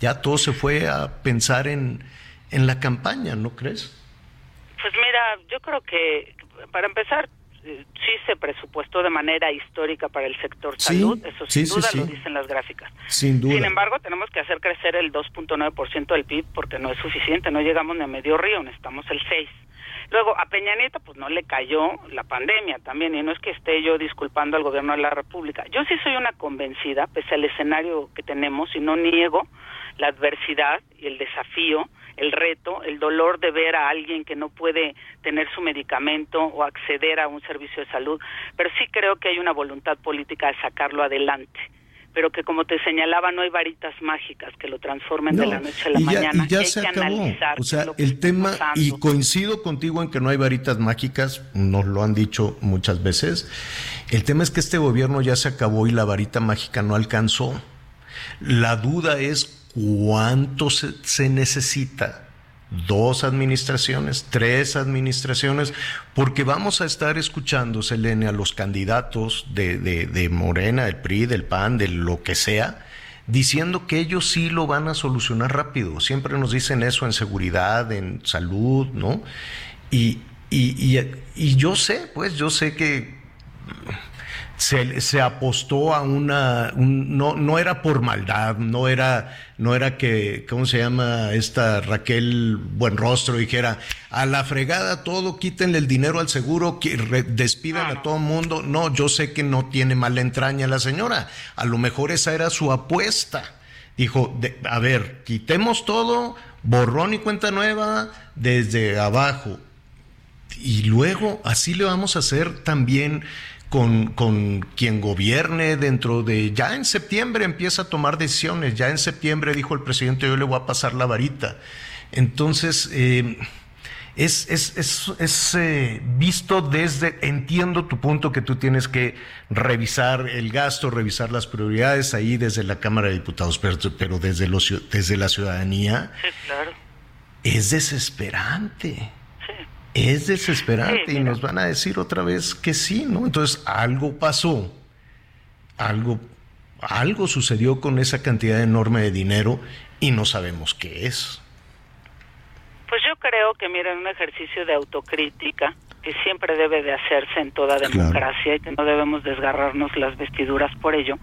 ya todo se fue a pensar en, en la campaña, ¿no crees? Pues mira, yo creo que para empezar sí se presupuestó de manera histórica para el sector Sí, salud, eso sin sí, duda sí. lo dicen las gráficas. Sin duda. Sin embargo, tenemos que hacer crecer el 2.9% del PIB porque no es suficiente, no llegamos ni a medio río, necesitamos el 6. Luego, a Peña Nieto, pues no le cayó la pandemia también, y no es que esté yo disculpando al gobierno de la República. Yo sí soy una convencida, pese al escenario que tenemos, y no niego la adversidad y el desafío, el reto, el dolor de ver a alguien que no puede tener su medicamento o acceder a un servicio de salud, pero sí creo que hay una voluntad política de sacarlo adelante pero que como te señalaba no hay varitas mágicas que lo transformen de la noche a la y ya, mañana. y ya hay se que acabó. analizar O sea, el tema, y coincido contigo en que no hay varitas mágicas, nos lo han dicho muchas veces. El tema es que este gobierno ya se acabó y la varita mágica no alcanzó. La duda es cuánto se, necesita. Dos administraciones, tres administraciones, porque vamos a estar escuchando, Selene, a los candidatos de, de, de Morena, del PRI, del PAN, de lo que sea, diciendo que ellos sí lo van a solucionar rápido. Siempre nos dicen eso en seguridad, en salud, ¿no? Y, y, y yo sé, pues, yo sé que se, se apostó a una, un- no, no era por maldad, no era, no era que, ¿cómo se llama esta Raquel Buenrostro dijera, a la fregada todo, quítenle el dinero al seguro, que re- despidan a todo mundo. No, yo sé que no tiene mala entraña la señora, a lo mejor esa era su apuesta. Dijo, de- a ver, quitemos todo, borrón y cuenta nueva desde abajo. Y luego así le vamos a hacer también con, con quien gobierne dentro de... Ya en septiembre empieza a tomar decisiones, ya en septiembre dijo el presidente, yo le voy a pasar la varita. Entonces, eh, es, es, es, es, eh, visto desde, entiendo tu punto que tú tienes que revisar el gasto, revisar las prioridades ahí desde la Cámara de Diputados, pero, pero desde, los, desde la ciudadanía Sí, claro. es desesperante. Es desesperante Sí, y nos van a decir otra vez que sí, ¿no? Entonces algo pasó, algo, algo sucedió con esa cantidad enorme de dinero y no sabemos qué es. Pues yo creo que, mira, un ejercicio de autocrítica que siempre debe de hacerse en toda Claro. democracia y que no debemos desgarrarnos las vestiduras por ello.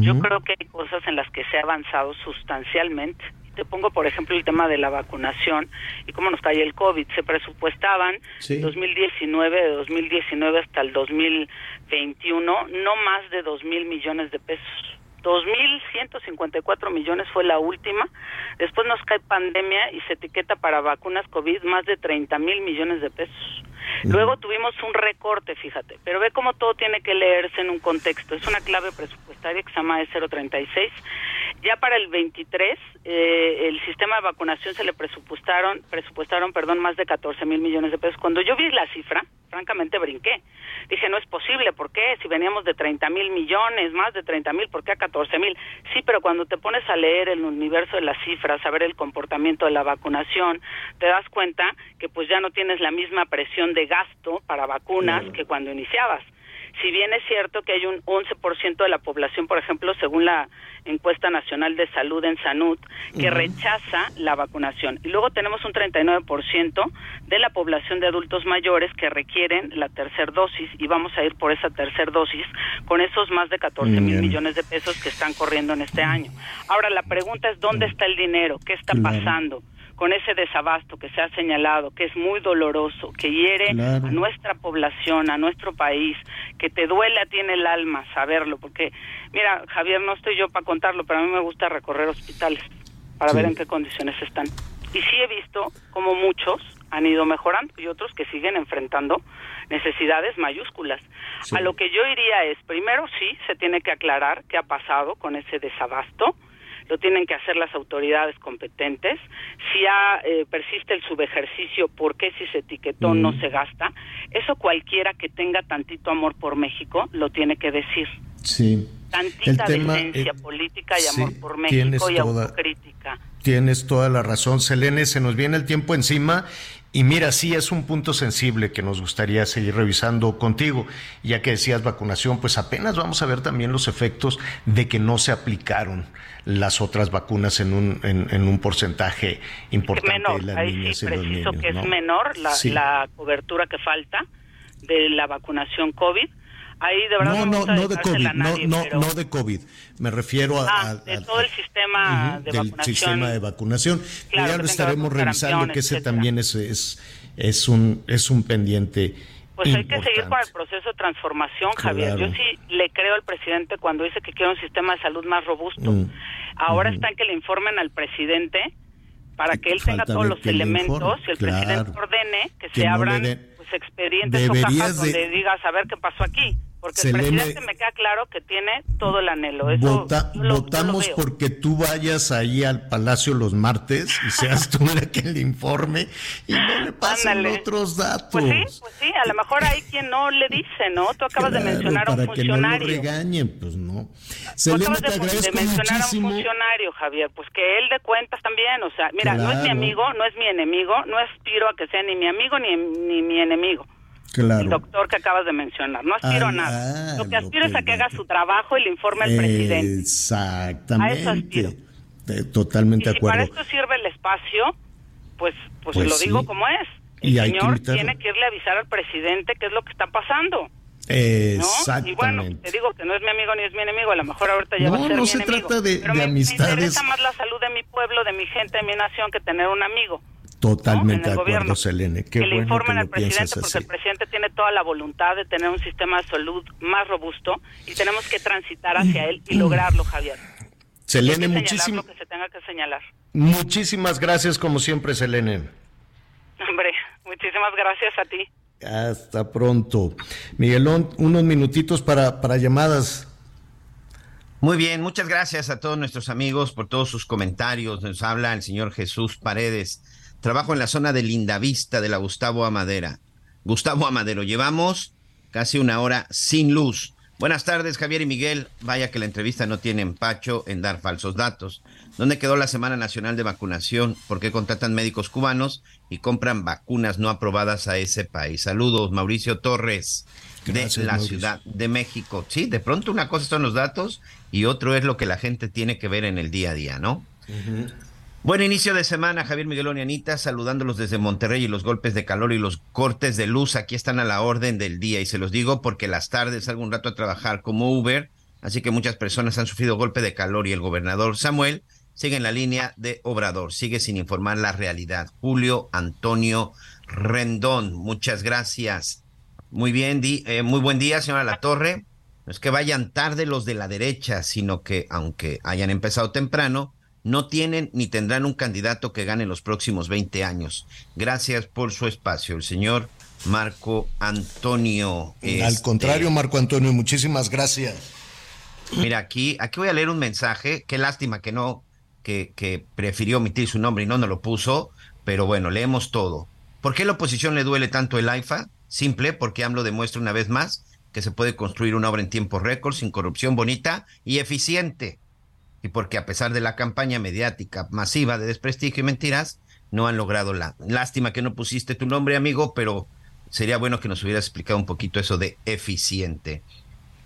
Yo creo que hay cosas en las que se ha avanzado sustancialmente. Te pongo, por ejemplo, el tema de la vacunación y cómo nos cae el COVID. Se presupuestaban Sí. 2019, de 2019 hasta el 2021, no más de 2 mil millones de pesos. 2.154 millones fue la última. Después nos cae pandemia y se etiqueta para vacunas COVID más de 30 mil millones de pesos. Luego tuvimos un recorte, fíjate, pero ve cómo todo tiene que leerse en un contexto. Es una clave presupuestaria que se llama E036. Ya para el 23, eh, el sistema de vacunación se le presupuestaron, presupuestaron, perdón, más de 14 mil millones de pesos. Cuando yo vi la cifra, francamente brinqué. Dije, no es posible, ¿por qué? Si veníamos de 30 mil millones, más de 30 mil, ¿por qué a 14 mil? Sí, pero cuando te pones a leer el universo de las cifras, a ver el comportamiento de la vacunación, te das cuenta que pues ya no tienes la misma presión de gasto para vacunas que cuando iniciabas si bien es cierto que hay un 11% de la población, por ejemplo, según la encuesta nacional de salud en Sanud, que rechaza la vacunación. Y luego tenemos un 39% de la población de adultos mayores que requieren la tercera dosis y vamos a ir por esa tercera dosis con esos más de 14 mil millones de pesos que están corriendo en este año. Ahora, la pregunta es, ¿dónde está el dinero? ¿Qué está pasando? Con ese desabasto que se ha señalado, que es muy doloroso, que hiere a nuestra población, a nuestro país, que te duele a ti en el alma saberlo, porque mira, Javier, no estoy yo para contarlo, pero a mí me gusta recorrer hospitales para ver en qué condiciones están. Y sí he visto como muchos han ido mejorando y otros que siguen enfrentando necesidades mayúsculas. A lo que yo iría es, primero sí, se tiene que aclarar qué ha pasado con ese desabasto, lo tienen que hacer las autoridades competentes. Si eh, persiste el subejercicio, ¿por qué si se etiquetó no mm. se gasta? Eso cualquiera que tenga tantito amor por México lo tiene que decir. Sí. Tantita decencia eh, política y amor por México y autocrítica. Tienes toda la razón, Selene, se nos viene el tiempo encima y mira, sí es un punto sensible que nos gustaría seguir revisando contigo, ya que decías vacunación, pues apenas vamos a ver también los efectos de que no se aplicaron las otras vacunas en un, en, un porcentaje importante de las niñas y los niños. que es menor la, la cobertura que falta de la vacunación COVID Ahí de verdad no, no, no de COVID, no, no, no de COVID. Me refiero a, ah, de todo el sistema de del sistema de vacunación. ya lo estaremos revisando, que ese también es, es, es, un, es un pendiente. Pues hay que seguir con el proceso de transformación, Javier. Yo sí le creo al presidente cuando dice que quiere un sistema de salud más robusto. Mm, Ahora está en que le informen al presidente para que él tenga todos los elementos y el presidente ordene que, se abran pues, expedientes o cajas donde diga a ver qué pasó aquí. Porque el presidente me queda claro que tiene todo el anhelo. votamos porque tú vayas ahí al Palacio los martes y seas tú la que le informe y no le pasen otros datos. Pues sí, pues sí, a lo mejor hay quien no le dice, ¿no? Tú acabas de mencionar a un funcionario. Que no lo regañen, pues no. Tú acabas de, mencionar a un funcionario, Javier, pues que él de cuentas también, o sea, mira, no es mi amigo, no es mi enemigo, no aspiro a que sea ni mi amigo ni, ni mi enemigo el doctor que acabas de mencionar. No aspiro a nada. Ah, lo que aspiro es a que haga su trabajo y le informe al presidente. Exactamente. A eso aspiro. totalmente de acuerdo. Si para esto sirve el espacio, pues, pues, pues lo digo como es. El y señor tiene que irle a avisar al presidente qué es lo que está pasando. Exactamente. Y bueno, te digo que no es mi amigo ni es mi enemigo, a lo mejor ahorita ya va a ser no mi se enemigo. trata de, pero de me, amistades. Me interesa más la salud de mi pueblo, de mi gente, de mi nación, que tener un amigo. Totalmente de acuerdo, Selene. Qué que le informen al presidente porque el presidente tiene toda la voluntad de tener un sistema de salud más robusto y tenemos que transitar hacia él y lograrlo, Javier. Selene, muchísimas que se tenga que señalar. Muchísimas gracias como siempre, Selene. Hombre, muchísimas gracias a ti. Hasta pronto. Miguelón, unos minutitos para, para llamadas. Muy bien, muchas gracias a todos nuestros amigos por todos sus comentarios. Nos habla el señor Jesús Paredes. Trabajo en la zona de Lindavista de la Gustavo Amadera. Gustavo Amadero, llevamos casi una hora sin luz. Buenas tardes, Javier y Miguel. Vaya que la entrevista no tiene empacho en dar falsos datos. ¿Dónde quedó la Semana Nacional de Vacunación? ¿Por qué contratan médicos cubanos y compran vacunas no aprobadas a ese país? Saludos, Mauricio Torres, de la Ciudad de México. Sí, de pronto una cosa son los datos y otro es lo que la gente tiene que ver en el día a día, ¿no? Buen inicio de semana, Javier Miguel Onianita, saludándolos desde Monterrey y los golpes de calor y los cortes de luz aquí están a la orden del día y se los digo porque las tardes salgo un rato a trabajar como Uber, así que muchas personas han sufrido golpe de calor y el gobernador Samuel sigue en la línea de Obrador, sigue sin informar la realidad. Julio Antonio Rendón, muchas gracias. Muy bien, eh, muy buen día, señora La Torre. No es que vayan tarde los de la derecha, sino que aunque hayan empezado temprano, no tienen ni tendrán un candidato que gane los próximos 20 años. Gracias por su espacio, el señor Marco Antonio. Al este, contrario, Marco Antonio, muchísimas gracias. Mira, aquí, aquí voy a leer un mensaje. Qué lástima que no, que, que prefirió omitir su nombre y no nos lo puso. Pero bueno, leemos todo. ¿Por qué a la oposición le duele tanto el AIFA? Simple, porque AMLO demuestra una vez más que se puede construir una obra en tiempo récord, sin corrupción bonita y eficiente. Y porque a pesar de la campaña mediática masiva de desprestigio y mentiras, no han logrado la. Lástima que no pusiste tu nombre, amigo, pero sería bueno que nos hubieras explicado un poquito eso de eficiente.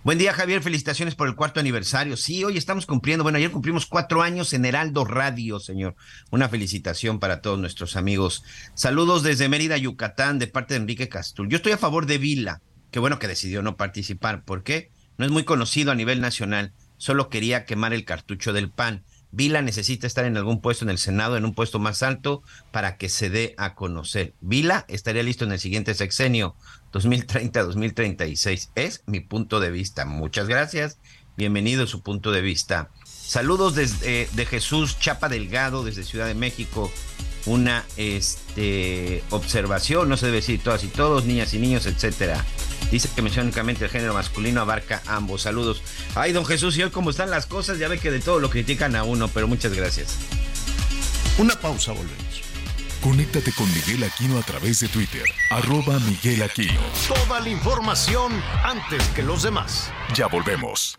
Buen día, Javier. Felicitaciones por el cuarto aniversario. Sí, hoy estamos cumpliendo. Bueno, ayer cumplimos cuatro años en Heraldo Radio, señor. Una felicitación para todos nuestros amigos. Saludos desde Mérida, Yucatán, de parte de Enrique Castul. Yo estoy a favor de Vila. Qué bueno que decidió no participar. ¿Por qué? No es muy conocido a nivel nacional. Solo quería quemar el cartucho del PAN. Vila necesita estar en algún puesto en el Senado, en un puesto más alto, para que se dé a conocer. Vila estaría listo en el siguiente sexenio, 2030-2036. Es mi punto de vista. Muchas gracias. Bienvenido a su punto de vista. Saludos desde de Jesús Chapa Delgado, desde Ciudad de México. Una este, observación, no se debe decir todas y todos, niñas y niños, etcétera. Dice que únicamente el género masculino abarca ambos. Saludos. Ay, don Jesús, y hoy cómo están las cosas, ya ve que de todo lo critican a uno, pero muchas gracias. Una pausa, volvemos. Conéctate con Miguel Aquino a través de Twitter, arroba Miguel Aquino. Toda la información antes que los demás. Ya volvemos.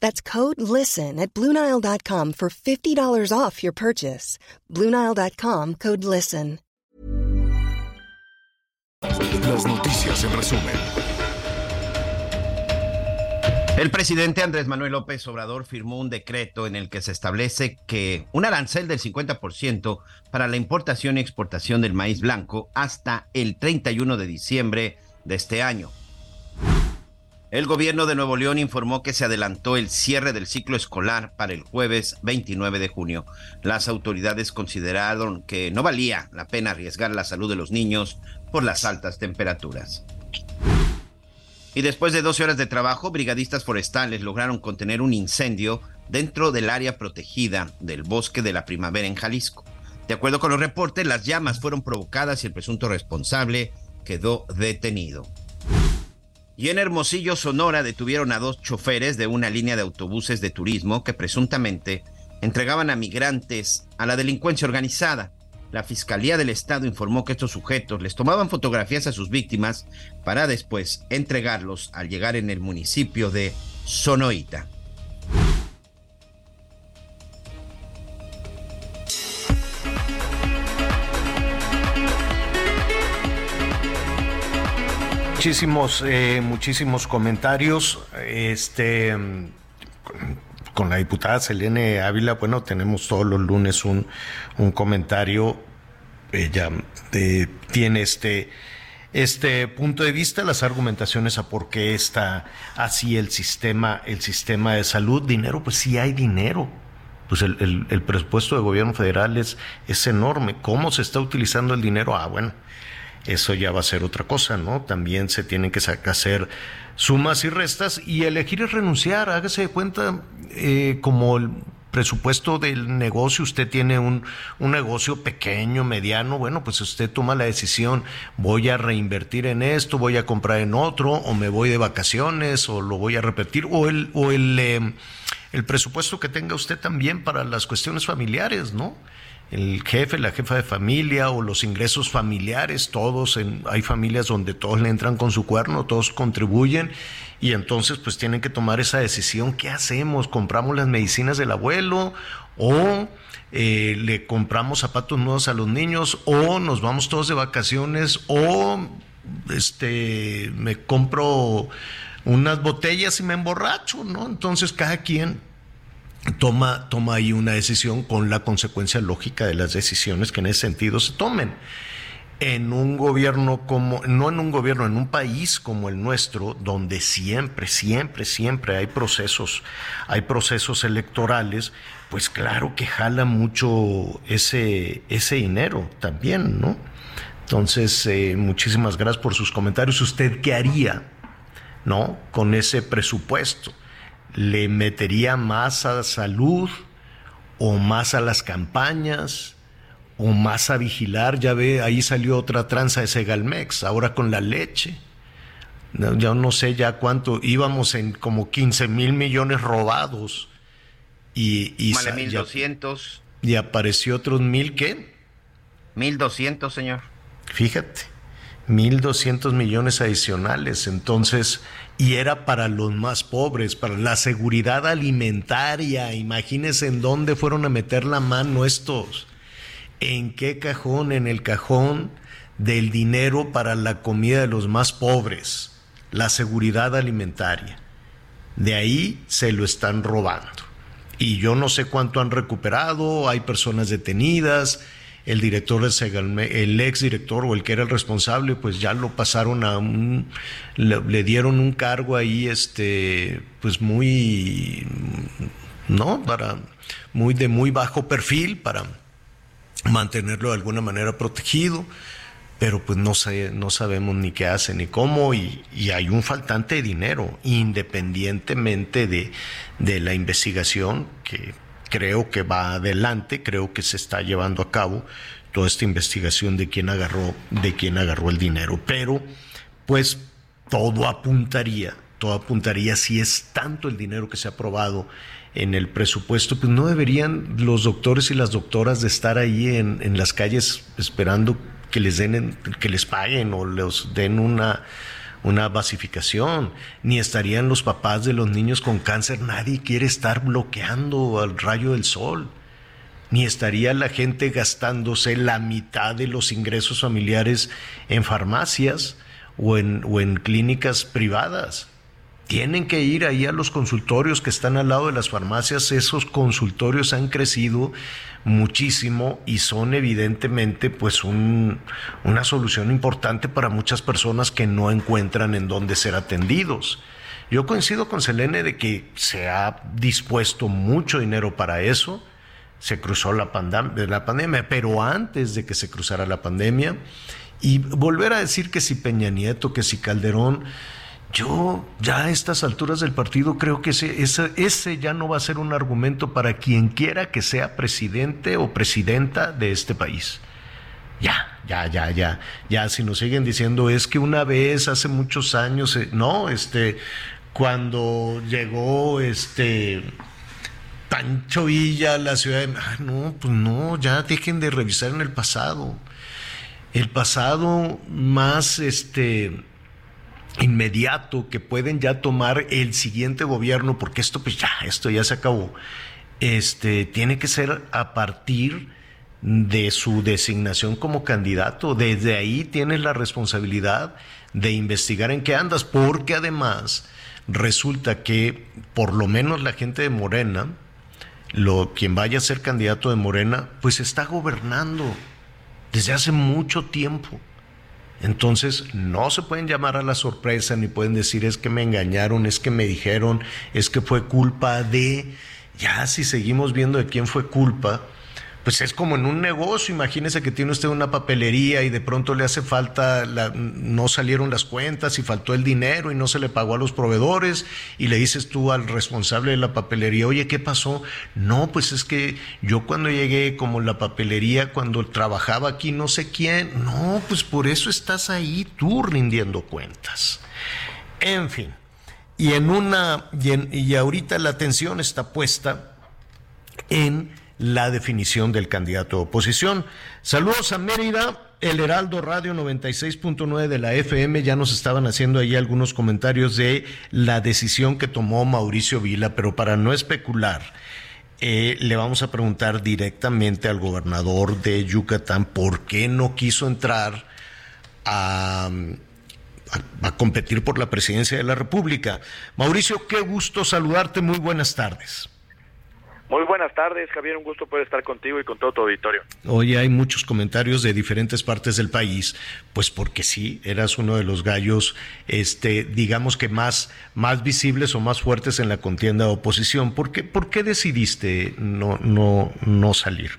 That's code LISTEN at Bluenile.com for $50 off your purchase. Bluenile.com code LISTEN. Las noticias en resumen. El presidente Andrés Manuel López Obrador firmó un decreto en el que se establece que un arancel del 50% para la importación y exportación del maíz blanco hasta el 31 de diciembre de este año. El gobierno de Nuevo León informó que se adelantó el cierre del ciclo escolar para el jueves 29 de junio. Las autoridades consideraron que no valía la pena arriesgar la salud de los niños por las altas temperaturas. Y después de 12 horas de trabajo, brigadistas forestales lograron contener un incendio dentro del área protegida del bosque de la primavera en Jalisco. De acuerdo con los reportes, las llamas fueron provocadas y el presunto responsable quedó detenido. Y en Hermosillo, Sonora, detuvieron a dos choferes de una línea de autobuses de turismo que presuntamente entregaban a migrantes a la delincuencia organizada. La Fiscalía del Estado informó que estos sujetos les tomaban fotografías a sus víctimas para después entregarlos al llegar en el municipio de Sonoita. Muchísimos, eh, muchísimos comentarios. Este con la diputada Selene Ávila, bueno, tenemos todos los lunes un, un comentario. Ella eh, tiene este, este punto de vista, las argumentaciones a por qué está así el sistema, el sistema de salud. Dinero, pues sí hay dinero. Pues el, el, el presupuesto de gobierno federal es, es enorme. ¿Cómo se está utilizando el dinero? Ah, bueno eso ya va a ser otra cosa, ¿no? También se tienen que hacer sumas y restas y elegir es renunciar. Hágase de cuenta eh, como el presupuesto del negocio, usted tiene un, un, negocio pequeño, mediano, bueno, pues usted toma la decisión, voy a reinvertir en esto, voy a comprar en otro, o me voy de vacaciones, o lo voy a repetir, o el, o el, eh, el presupuesto que tenga usted también para las cuestiones familiares, ¿no? El jefe, la jefa de familia o los ingresos familiares, todos, en, hay familias donde todos le entran con su cuerno, todos contribuyen y entonces pues tienen que tomar esa decisión, ¿qué hacemos? ¿Compramos las medicinas del abuelo o eh, le compramos zapatos nuevos a los niños o nos vamos todos de vacaciones o este me compro unas botellas y me emborracho, ¿no? Entonces cada quien toma, toma ahí una decisión con la consecuencia lógica de las decisiones que en ese sentido se tomen. en un gobierno como, no en un gobierno, en un país como el nuestro, donde siempre, siempre, siempre hay procesos, hay procesos electorales, pues claro que jala mucho ese, ese dinero también, ¿no? Entonces, eh, muchísimas gracias por sus comentarios. ¿Usted qué haría, no? Con ese presupuesto. ¿Le metería más a salud o más a las campañas? o más a vigilar, ya ve, ahí salió otra tranza de Segalmex, ahora con la leche. Yo no sé ya cuánto, íbamos en como 15 mil millones robados. Y, y, y apareció otros mil, ¿qué? Mil doscientos, señor. Fíjate, mil doscientos millones adicionales. Entonces, y era para los más pobres, para la seguridad alimentaria. Imagínense en dónde fueron a meter la mano estos ¿En qué cajón? En el cajón del dinero para la comida de los más pobres, la seguridad alimentaria. De ahí se lo están robando. Y yo no sé cuánto han recuperado, hay personas detenidas, el director de Segalme, el ex director o el que era el responsable, pues ya lo pasaron a un, le, dieron un cargo ahí, este, pues muy, no, para, muy de muy bajo perfil para mantenerlo de alguna manera protegido, pero pues no, sé, no sabemos ni qué hace ni cómo y, hay un faltante de dinero, independientemente de, de la investigación que creo que va adelante, creo que se está llevando a cabo toda esta investigación de quién agarró, de quién agarró el dinero, pero pues todo apuntaría, todo apuntaría si es tanto el dinero que se ha aprobado en el presupuesto, pues no deberían los doctores y las doctoras de estar ahí en, en las calles esperando que les den, que les paguen o les den una, una basificación, ni estarían los papás de los niños con cáncer, nadie quiere estar bloqueando al rayo del sol, ni estaría la gente gastándose la mitad de los ingresos familiares en farmacias o en, o en clínicas privadas tienen que ir ahí a los consultorios que están al lado de las farmacias. Esos consultorios han crecido muchísimo y son evidentemente pues un, una solución importante para muchas personas que no encuentran en dónde ser atendidos. Yo coincido con Selene de que se ha dispuesto mucho dinero para eso. Se cruzó la, la pandemia, pero antes de que se cruzara la pandemia, y volver a decir que si Peña Nieto, que si Calderón, yo ya a estas alturas del partido creo que ese, ya no va a ser un argumento para quien quiera que sea presidente o presidenta de este país. Ya, ya, ya, ya, ya, si nos siguen diciendo es que una vez hace muchos años, eh, no, este, cuando llegó este Pancho Villa a la ciudad de... Ah, no, pues no, ya dejen de revisar en el pasado. El pasado más, este, inmediato que pueden ya tomar el siguiente gobierno, porque esto pues ya, esto ya se acabó, este, tiene que ser a partir de su designación como candidato. Desde ahí tienes la responsabilidad de investigar en qué andas, porque además resulta que por lo menos la gente de Morena, lo, quien vaya a ser candidato de Morena, pues está gobernando desde hace mucho tiempo. Entonces no se pueden llamar a la sorpresa ni pueden decir es que me engañaron, es que me dijeron, es que fue culpa de... Ya si seguimos viendo de quién fue culpa, pues es como en un negocio, imagínese que tiene usted una papelería y de pronto le hace falta, no salieron las cuentas y faltó el dinero y no se le pagó a los proveedores y le dices tú al responsable de la papelería, oye, ¿qué pasó? No, pues es que yo cuando llegué como la papelería, cuando trabajaba aquí no sé quién, no, pues por eso estás ahí tú rindiendo cuentas. En fin, y en una, y, y ahorita la atención está puesta en la definición del candidato de oposición. Saludos a Mérida. El Heraldo Radio 96.9 de la FM ya nos estaban haciendo ahí algunos comentarios de la decisión que tomó Mauricio Vila, pero para no especular, eh, le vamos a preguntar directamente al gobernador de Yucatán por qué no quiso entrar a, competir por la presidencia de la República. Mauricio, qué gusto saludarte, muy buenas tardes. Muy buenas tardes, Javier. Un gusto poder estar contigo y con todo tu auditorio. Hoy hay muchos comentarios de diferentes partes del país, pues porque sí, eras uno de los gallos, este, digamos que más, más visibles o más fuertes en la contienda de oposición. ¿Por qué, por qué decidiste no, no, no salir?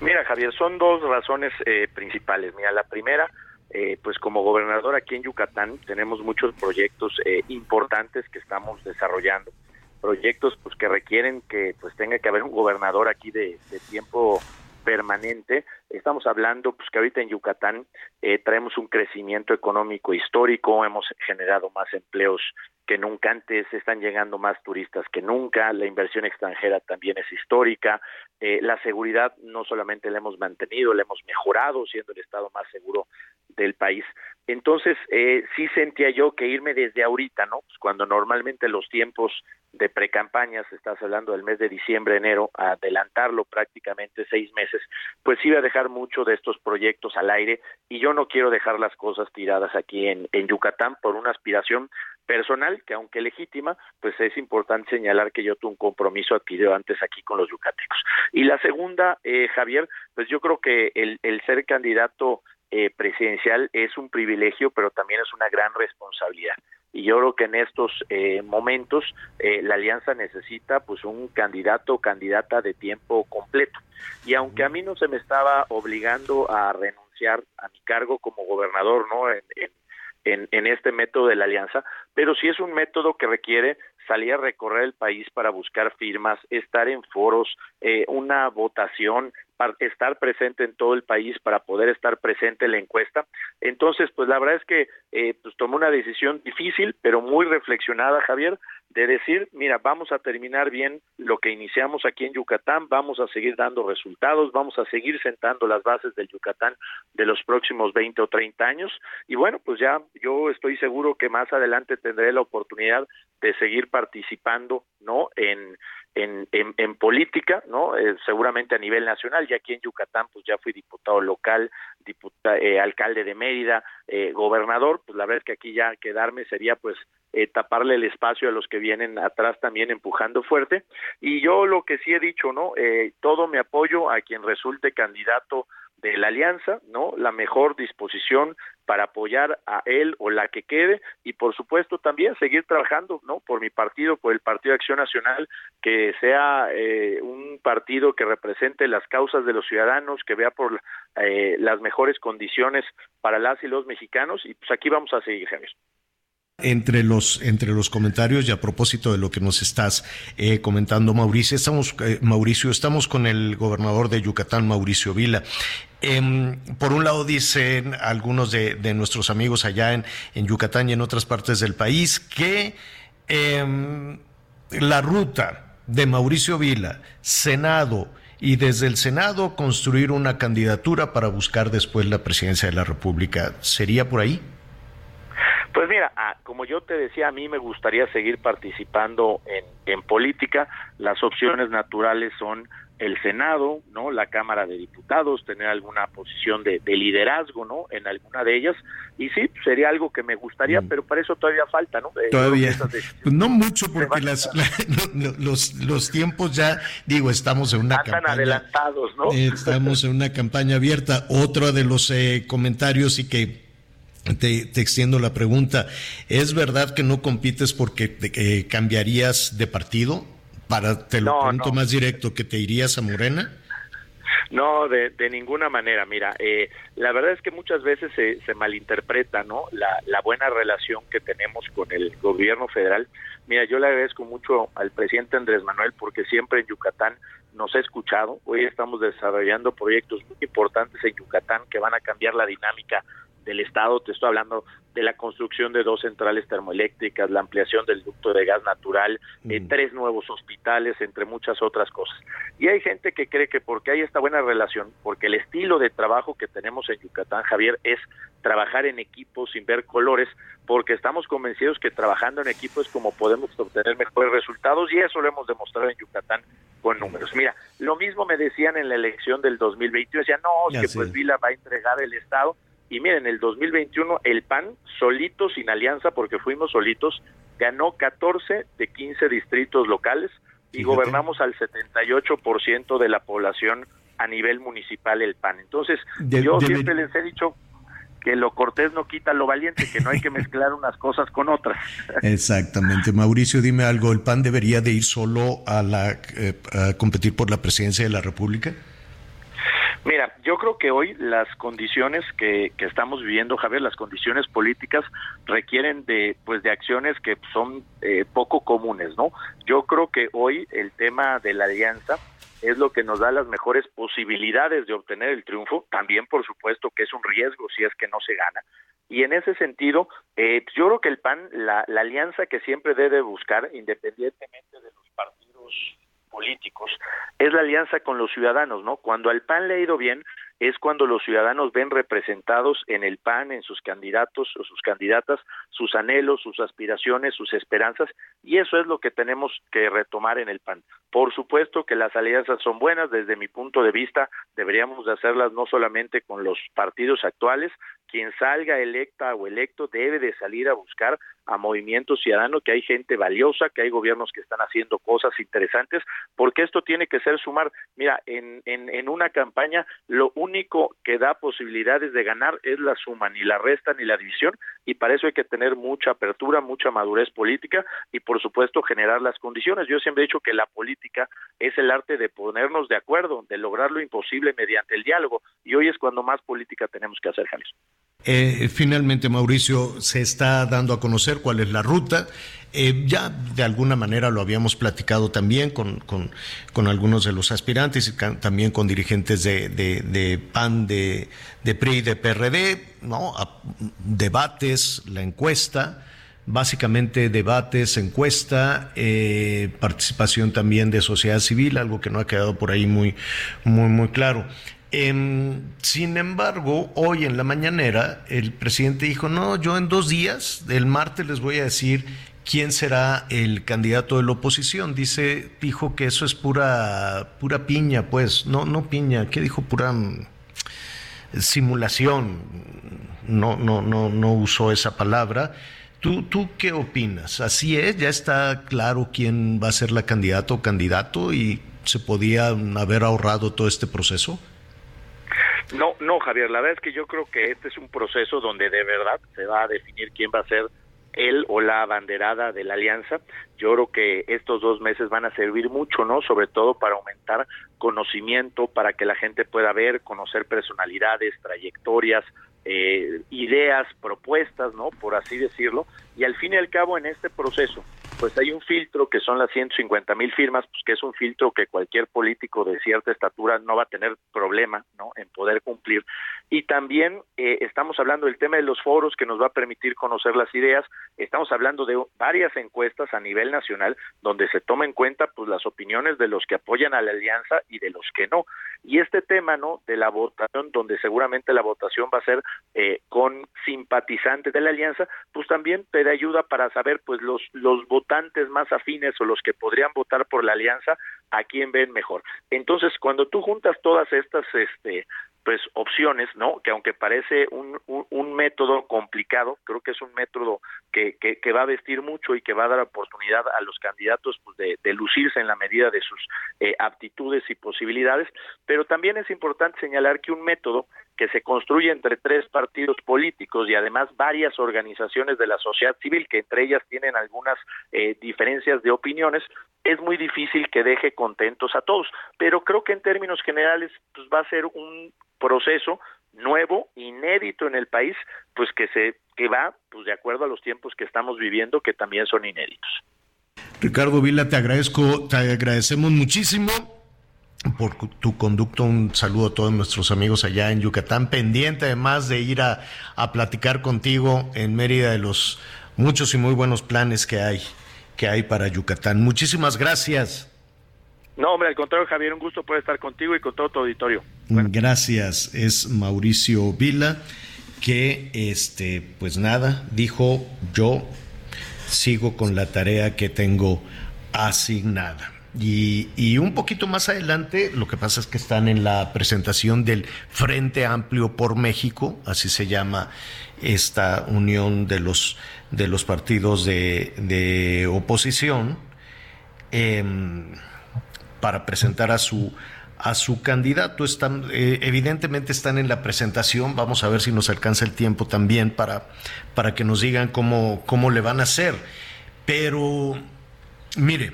Mira, Javier, son dos razones eh, principales. Mira, la primera, eh, pues como gobernador aquí en Yucatán tenemos muchos proyectos eh, importantes que estamos desarrollando proyectos pues que requieren que pues tenga que haber un gobernador aquí de, tiempo permanente. Estamos hablando pues que ahorita en Yucatán eh, traemos un crecimiento económico histórico, hemos generado más empleos que nunca antes, están llegando más turistas que nunca, la inversión extranjera también es histórica, eh, la seguridad no solamente la hemos mantenido, la hemos mejorado, siendo el estado más seguro del país. Entonces, eh, sí sentía yo que irme desde ahorita, ¿no? Pues cuando normalmente los tiempos de precampañas, estás hablando del mes de diciembre, enero, adelantarlo prácticamente seis meses, pues iba a dejar mucho de estos proyectos al aire y yo no quiero dejar las cosas tiradas aquí en, en Yucatán por una aspiración personal que aunque legítima, pues es importante señalar que yo tuve un compromiso adquirido antes aquí con los yucatecos. Y la segunda, eh, Javier, pues yo creo que el, el ser candidato eh, presidencial es un privilegio, pero también es una gran responsabilidad. Y yo creo que en estos eh, momentos eh, la alianza necesita pues un candidato o candidata de tiempo completo. Y aunque a mí no se me estaba obligando a renunciar a mi cargo como gobernador, ¿no? En, en, este método de la alianza, pero sí es un método que requiere salir a recorrer el país para buscar firmas, estar en foros, eh, una votación, estar presente en todo el país para poder estar presente en la encuesta. Entonces, pues la verdad es que eh, pues tomé una decisión difícil, pero muy reflexionada, Javier, de decir, mira, vamos a terminar bien lo que iniciamos aquí en Yucatán, vamos a seguir dando resultados, vamos a seguir sentando las bases del Yucatán de los próximos 20 o 30 años. Y bueno, pues ya yo estoy seguro que más adelante tendré la oportunidad de seguir participando, ¿no? En en, en, política, ¿no? Eh, seguramente a nivel nacional, ya aquí en Yucatán, pues ya fui diputado local, diputado, eh, alcalde de Mérida, eh, gobernador, pues la verdad es que aquí ya quedarme sería pues taparle el espacio a los que vienen atrás también empujando fuerte. Y yo lo que sí he dicho, ¿no? todo mi apoyo a quien resulte candidato de la alianza, ¿no? La mejor disposición para apoyar a él o la que quede y por supuesto también seguir trabajando, ¿no? Por mi partido, por el Partido de Acción Nacional, que sea eh, un partido que represente las causas de los ciudadanos, que vea por eh, las mejores condiciones para las y los mexicanos y pues aquí vamos a seguir, Javier. Entre los, entre los comentarios y a propósito de lo que nos estás eh, comentando, Mauricio, estamos, eh, Mauricio, estamos con el gobernador de Yucatán, Mauricio Vila. Em, por un lado dicen algunos de, nuestros amigos allá en, en, Yucatán y en otras partes del país que em, la ruta de Mauricio Vila, Senado, y desde el Senado construir una candidatura para buscar después la presidencia de la República. ¿Sería por ahí? Pues mira, ah, como yo te decía, a mí me gustaría seguir participando en, en política. Las opciones naturales son el Senado, ¿no? La Cámara de Diputados, tener alguna posición de, liderazgo, ¿no? En alguna de ellas. Y sí, sería algo que me gustaría, mm. pero para eso todavía falta, ¿no? Eh, todavía. Pues no mucho, porque las, los, los tiempos ya, digo, estamos en una campaña. adelantados, ¿no? Eh, estamos en una campaña abierta. Otro de los eh, comentarios y que te, extiendo la pregunta. ¿Es verdad que no compites porque eh, cambiarías de partido? Para, te lo pregunto más directo, ¿que te irías a Morena? No, de, de ninguna manera. Mira, eh, la verdad es que muchas veces se, se malinterpreta, ¿no? La, la buena relación que tenemos con el gobierno federal. Mira, yo le agradezco mucho al presidente Andrés Manuel porque siempre en Yucatán nos ha escuchado. Hoy estamos desarrollando proyectos muy importantes en Yucatán que van a cambiar la dinámica del Estado, te estoy hablando de la construcción de dos centrales termoeléctricas, la ampliación del ducto de gas natural, eh, mm. tres nuevos hospitales, entre muchas otras cosas. Y hay gente que cree que porque hay esta buena relación, porque el estilo de trabajo que tenemos en Yucatán, Javier, es trabajar en equipo sin ver colores, porque estamos convencidos que trabajando en equipo es como podemos obtener mejores resultados y eso lo hemos demostrado en Yucatán con números. Mira, lo mismo me decían en la elección del 2020, decían, no, que pues Vila va a entregar el Estado y miren, el 2021 el PAN, solito, sin alianza, porque fuimos solitos, ganó 14 de 15 distritos locales, y gobernamos al 78% de la población a nivel municipal el PAN. Entonces, yo siempre les he dicho que lo cortés no quita lo valiente, que no hay que mezclar unas cosas con otras. Exactamente. Mauricio, dime algo, ¿el PAN debería de ir solo a, la, eh, a competir por la presidencia de la República? Mira, yo creo que hoy las condiciones que, que, estamos viviendo, Javier, las condiciones políticas requieren de, pues, de acciones que son eh, poco comunes, ¿no? Yo creo que hoy el tema de la alianza es lo que nos da las mejores posibilidades de obtener el triunfo. También, por supuesto, que es un riesgo si es que no se gana. Y en ese sentido, eh, yo creo que el PAN, la, la alianza que siempre debe buscar, independientemente de los partidos políticos, es la alianza con los ciudadanos, ¿no? Cuando al PAN le ha ido bien, es cuando los ciudadanos ven representados en el PAN, en sus candidatos o sus candidatas, sus anhelos, sus aspiraciones, sus esperanzas, y eso es lo que tenemos que retomar en el PAN. Por supuesto que las alianzas son buenas, desde mi punto de vista, deberíamos de hacerlas no solamente con los partidos actuales, quien salga electa o electo debe de salir a buscar a Movimiento Ciudadano, que hay gente valiosa, que hay gobiernos que están haciendo cosas interesantes, porque esto tiene que ser sumar. Mira, en, en, en una campaña lo único que da posibilidades de ganar es la suma, ni la resta ni la división, y para eso hay que tener mucha apertura, mucha madurez política y por supuesto generar las condiciones. Yo siempre he dicho que la política es el arte de ponernos de acuerdo, de lograr lo imposible mediante el diálogo, y hoy es cuando más política tenemos que hacer, Javier. Eh, finalmente, Mauricio, se está dando a conocer cuál es la ruta. Eh, ya de alguna manera lo habíamos platicado también con, con, algunos de los aspirantes y también con dirigentes de, de, PAN, de, de, PRI, de PRD, ¿no? debates, la encuesta, básicamente debates, encuesta, eh, participación también de sociedad civil, algo que no ha quedado por ahí muy, muy, muy claro. Em, sin embargo, hoy en la mañanera el presidente dijo, no, yo en dos días, el martes les voy a decir quién será el candidato de la oposición. Dice, dijo que eso es pura, pura piña, pues, no, no piña, ¿qué dijo? Pura mm, simulación. No, no, no, no usó esa palabra. ¿Tú, ¿Tú qué opinas? ¿Así es? ¿Ya está claro quién va a ser la candidata o candidato y se podía haber ahorrado todo este proceso? No, no, Javier, la verdad es que yo creo que este es un proceso donde de verdad se va a definir quién va a ser él o la abanderada de la alianza. Yo creo que estos dos meses van a servir mucho, ¿no? Sobre todo para aumentar conocimiento, para que la gente pueda ver, conocer personalidades, trayectorias, eh, ideas, propuestas, ¿no? Por así decirlo. Y al fin y al cabo, en este proceso, pues hay un filtro que son las 150 mil firmas, pues que es un filtro que cualquier político de cierta estatura no va a tener problema, ¿no? En poder cumplir. Y también eh, estamos hablando del tema de los foros que nos va a permitir conocer las ideas. Estamos hablando de varias encuestas a nivel nacional donde se toma en cuenta pues las opiniones de los que apoyan a la alianza y de los que no. Y este tema, ¿no? De la votación, donde seguramente la votación va a ser eh, con simpatizantes de la alianza, pues también te da ayuda para saber pues los los votantes más afines o los que podrían votar por la alianza a quién ven mejor. Entonces, cuando tú juntas todas estas este pues opciones, ¿no? Que aunque parece un, un, método complicado, creo que es un método que, que, va a vestir mucho y que va a dar oportunidad a los candidatos pues, de, lucirse en la medida de sus eh, aptitudes y posibilidades, pero también es importante señalar que un método que se construye entre tres partidos políticos y además varias organizaciones de la sociedad civil, que entre ellas tienen algunas eh, diferencias de opiniones, es muy difícil que deje contentos a todos. Pero creo que en términos generales pues, va a ser un proceso nuevo, inédito en el país, pues que se que va pues de acuerdo a los tiempos que estamos viviendo que también son inéditos. Ricardo Vila, te agradezco, te agradecemos muchísimo por tu conducto. Un saludo a todos nuestros amigos allá en Yucatán, pendiente además de ir a, a platicar contigo en Mérida de los muchos y muy buenos planes que hay, que hay para Yucatán. Muchísimas gracias. No, hombre, al contrario, Javier, un gusto poder estar contigo y con todo tu auditorio. Gracias. Es Mauricio Vila que, este, pues nada, dijo yo sigo con la tarea que tengo asignada. Y, un poquito más adelante, lo que pasa es que están en la presentación del Frente Amplio por México, así se llama esta unión de los, de los partidos de, de oposición, em, para presentar a su a su candidato. Están, eh, evidentemente están en la presentación. Vamos a ver si nos alcanza el tiempo también para, para que nos digan cómo, cómo le van a hacer. Pero, mire,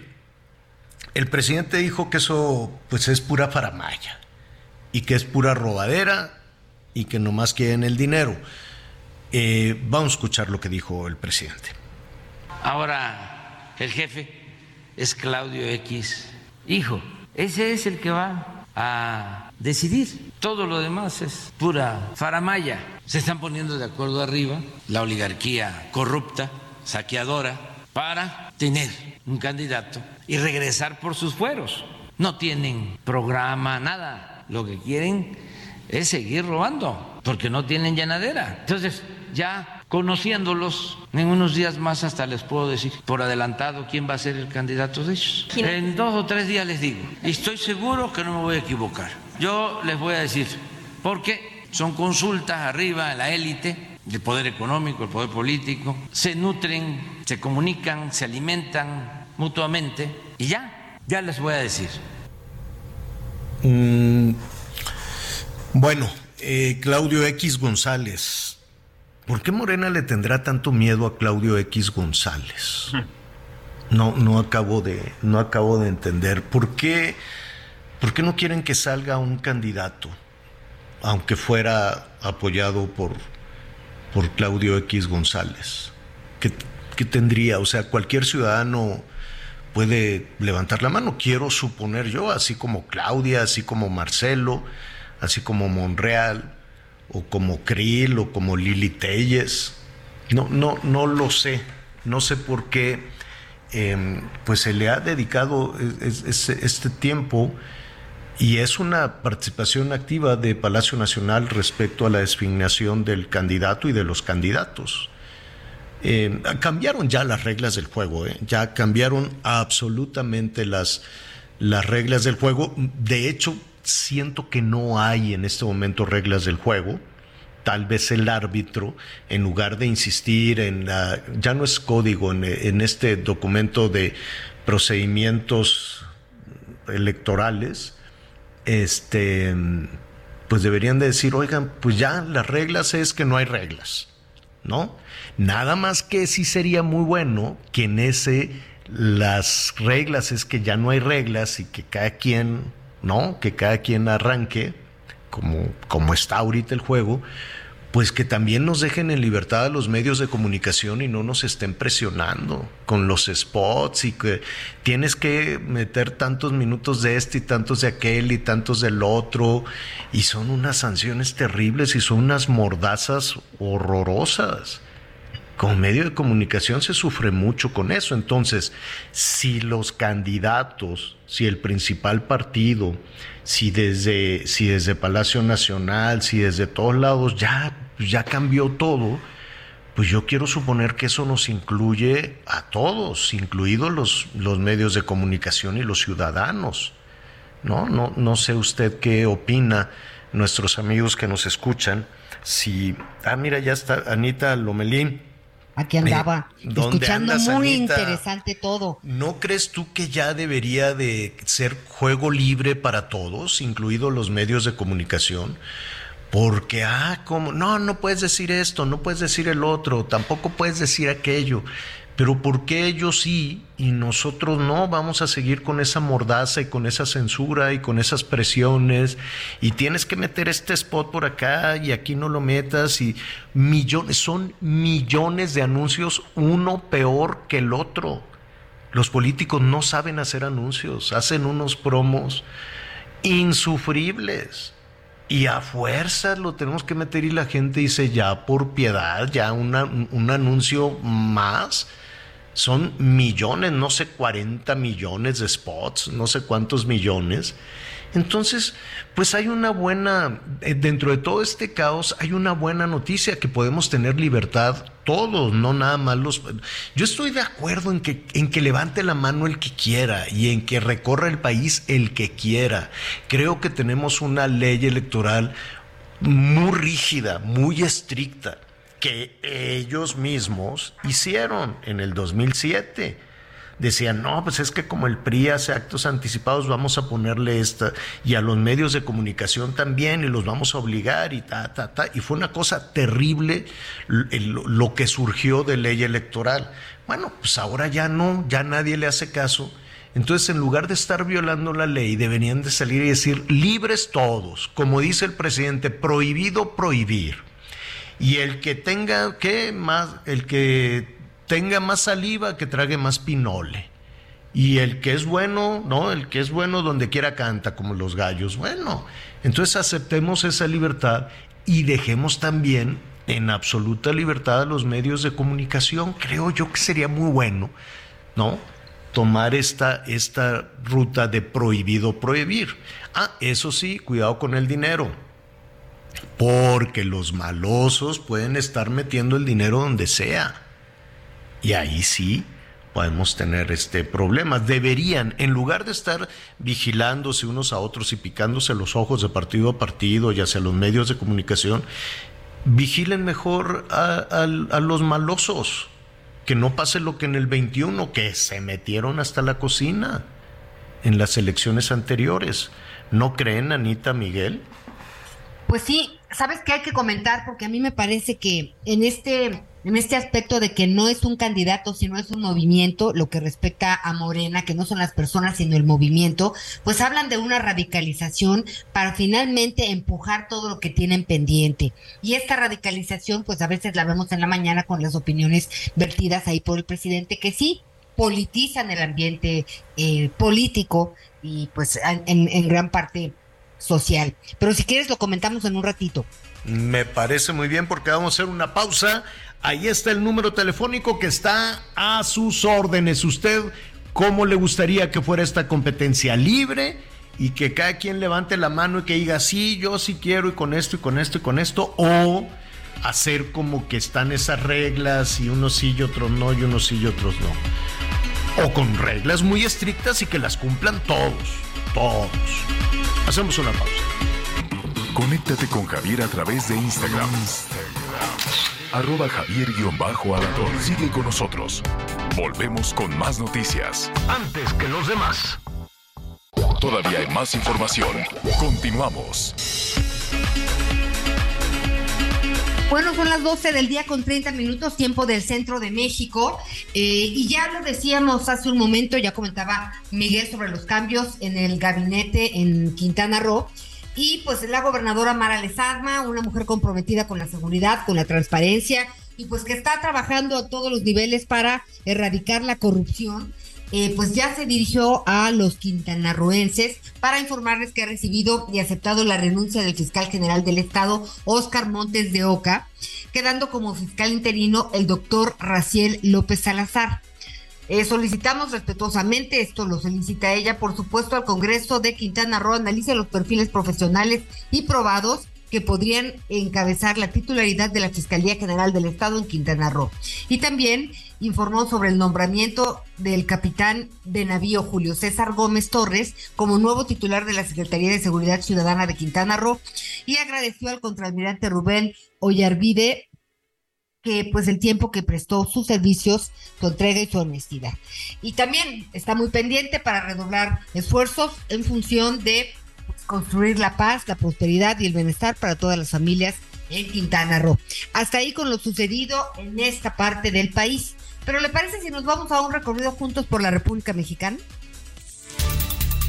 el presidente dijo que eso pues es pura faramaya y que es pura robadera y que nomás quieren el dinero. Eh, vamos a escuchar lo que dijo el presidente. Ahora, el jefe es Claudio X, hijo. Ese es el que va a decidir. Todo lo demás es pura faramaya. Se están poniendo de acuerdo arriba la oligarquía corrupta, saqueadora, para tener un candidato y regresar por sus fueros. No tienen programa, nada. Lo que quieren es seguir robando, porque no tienen llenadera. Entonces, ya Conociéndolos, en unos días más hasta les puedo decir por adelantado quién va a ser el candidato de ellos. En dos o tres días les digo. Y estoy seguro que no me voy a equivocar. Yo les voy a decir, porque son consultas arriba en la élite, el poder económico, el poder político, se nutren, se comunican, se alimentan mutuamente y ya, ya les voy a decir. Mm, bueno, eh, Claudio X González ¿Por qué Morena le tendrá tanto miedo a Claudio X González? No, no acabo de, no acabo de entender. ¿Por qué, ¿Por qué no quieren que salga un candidato, aunque fuera apoyado por, por Claudio X González? ¿Qué, ¿Qué tendría? O sea, cualquier ciudadano puede levantar la mano, quiero suponer yo, así como Claudia, así como Marcelo, así como Monreal o como Krill o como Lili Telles. No, no, no lo sé. No sé por qué em, pues se le ha dedicado este tiempo y es una participación activa de Palacio Nacional respecto a la designación del candidato y de los candidatos. Em, cambiaron ya las reglas del juego, ¿eh? ya cambiaron absolutamente las, las reglas del juego. De hecho, siento que no hay en este momento reglas del juego. Tal vez el árbitro, en lugar de insistir en la, ya no es código, en, este documento de procedimientos electorales, este, pues deberían de decir, oigan, pues ya las reglas es que no hay reglas, ¿no? Nada más que sí sería muy bueno que en ese las reglas es que ya no hay reglas y que cada quien ¿no? Que cada quien arranque, como, como está ahorita el juego, pues que también nos dejen en libertad a los medios de comunicación y no nos estén presionando con los spots y que tienes que meter tantos minutos de este y tantos de aquel y tantos del otro y son unas sanciones terribles y son unas mordazas horrorosas. Como medio de comunicación se sufre mucho con eso. Entonces, si los candidatos, si el principal partido, si desde, si desde Palacio Nacional, si desde todos lados ya, ya cambió todo, pues yo quiero suponer que eso nos incluye a todos, incluidos los, los medios de comunicación y los ciudadanos. ¿no? No, no sé usted qué opina, nuestros amigos que nos escuchan. Si, ah, mira, ya está Anita Lomelín. Aquí andaba, escuchando muy interesante todo. ¿No crees tú que ya debería de ser juego libre para todos, incluidos los medios de comunicación? Porque, ah, como, no, no puedes decir esto, no puedes decir el otro, tampoco puedes decir aquello. Pero ¿por qué ellos sí y nosotros no? Vamos a seguir con esa mordaza y con esa censura y con esas presiones y tienes que meter este spot por acá y aquí no lo metas y millones, son millones de anuncios, uno peor que el otro. Los políticos no saben hacer anuncios, hacen unos promos insufribles. Y a fuerzas lo tenemos que meter y la gente dice ya por piedad, ya un anuncio más son millones, no sé, 40 millones de spots, no sé cuántos millones. Entonces, pues hay una buena, eh, dentro de todo este caos, hay una buena noticia que podemos tener libertad todos, no nada más los... Yo estoy de acuerdo en que, en que levante la mano el que quiera y en que recorra el país el que quiera. Creo que tenemos una ley electoral muy rígida, muy estricta que ellos mismos hicieron en el 2007. decían, no, pues es que como el PRI hace actos anticipados, vamos a ponerle esta, y a los medios de comunicación también, y los vamos a obligar, y ta, ta, ta. Y fue una cosa terrible lo que surgió de ley electoral. Bueno, pues ahora ya no, ya nadie le hace caso. Entonces, en lugar de estar violando la ley, deberían de salir y decir, libres todos, como dice el presidente, prohibido prohibir. Y el que tenga, ¿qué más? El que tenga más saliva, que trague más pinole. Y el que es bueno, ¿no? El que es bueno donde quiera canta, como los gallos. Bueno, entonces aceptemos esa libertad y dejemos también en absoluta libertad a los medios de comunicación. Creo yo que sería muy bueno, ¿no? Tomar esta, esta ruta de prohibido prohibir. Ah, eso sí, cuidado con el dinero porque los malosos pueden estar metiendo el dinero donde sea. Y ahí sí podemos tener este problema. Deberían, en lugar de estar vigilándose unos a otros y picándose los ojos de partido a partido, ya sea los medios de comunicación, vigilen mejor a, a los malosos. Que no pase lo que en el 21, que se metieron hasta la cocina en las elecciones anteriores. ¿No creen, Anita Miguel? Pues sí, ¿sabes qué hay que comentar? Porque a mí me parece que en este, en este aspecto de que no es un candidato, sino es un movimiento, lo que respecta a Morena, que no son las personas, sino el movimiento, pues hablan de una radicalización para finalmente empujar todo lo que tienen pendiente. Y esta radicalización, pues a veces la vemos en la mañana con las opiniones vertidas ahí por el presidente, que sí politizan el ambiente eh, político y pues en gran parte social. Pero si quieres lo comentamos en un ratito. Me parece muy bien porque vamos a hacer una pausa. Ahí está el número telefónico que está a sus órdenes. Usted, ¿cómo le gustaría que fuera esta competencia libre? Y que cada quien levante la mano y que diga, sí, yo sí quiero y con esto y con esto y con esto. O hacer como que están esas reglas y unos sí y otros no y unos sí y otros no. O con reglas muy estrictas y que las cumplan todos, todos. Hacemos una pausa. Conéctate con Javier a través de Instagram. Arroba javier alador Sigue con nosotros. Volvemos con más noticias. Antes que los demás. Todavía hay más información. Continuamos. Bueno, son las 12 del día con 30 minutos, tiempo del centro de México. Eh, y ya lo decíamos hace un momento, ya comentaba Miguel sobre los cambios en el gabinete en Quintana Roo. Y pues la gobernadora Mara Lezama, una mujer comprometida con la seguridad, con la transparencia y pues que está trabajando a todos los niveles para erradicar la corrupción eh, pues ya se dirigió a los quintanarroenses para informarles que ha recibido y aceptado la renuncia del fiscal general del estado, Óscar Montes de Oca, quedando como fiscal interino el doctor Raciel López Salazar. Eh, solicitamos respetuosamente, esto lo solicita ella, por supuesto, al Congreso de Quintana Roo, analice los perfiles profesionales y probados que podrían encabezar la titularidad de la Fiscalía General del Estado en Quintana Roo. Y también informó sobre el nombramiento del capitán de navío Julio César Gómez Torres como nuevo titular de la Secretaría de Seguridad Ciudadana de Quintana Roo y agradeció al contraalmirante Rubén Ollarvide que pues el tiempo que prestó sus servicios, su entrega y su honestidad. Y también está muy pendiente para redoblar esfuerzos en función de construir la paz, la prosperidad y el bienestar para todas las familias en Quintana Roo. Hasta ahí con lo sucedido en esta parte del país. Pero ¿le parece si nos vamos a un recorrido juntos por la República Mexicana?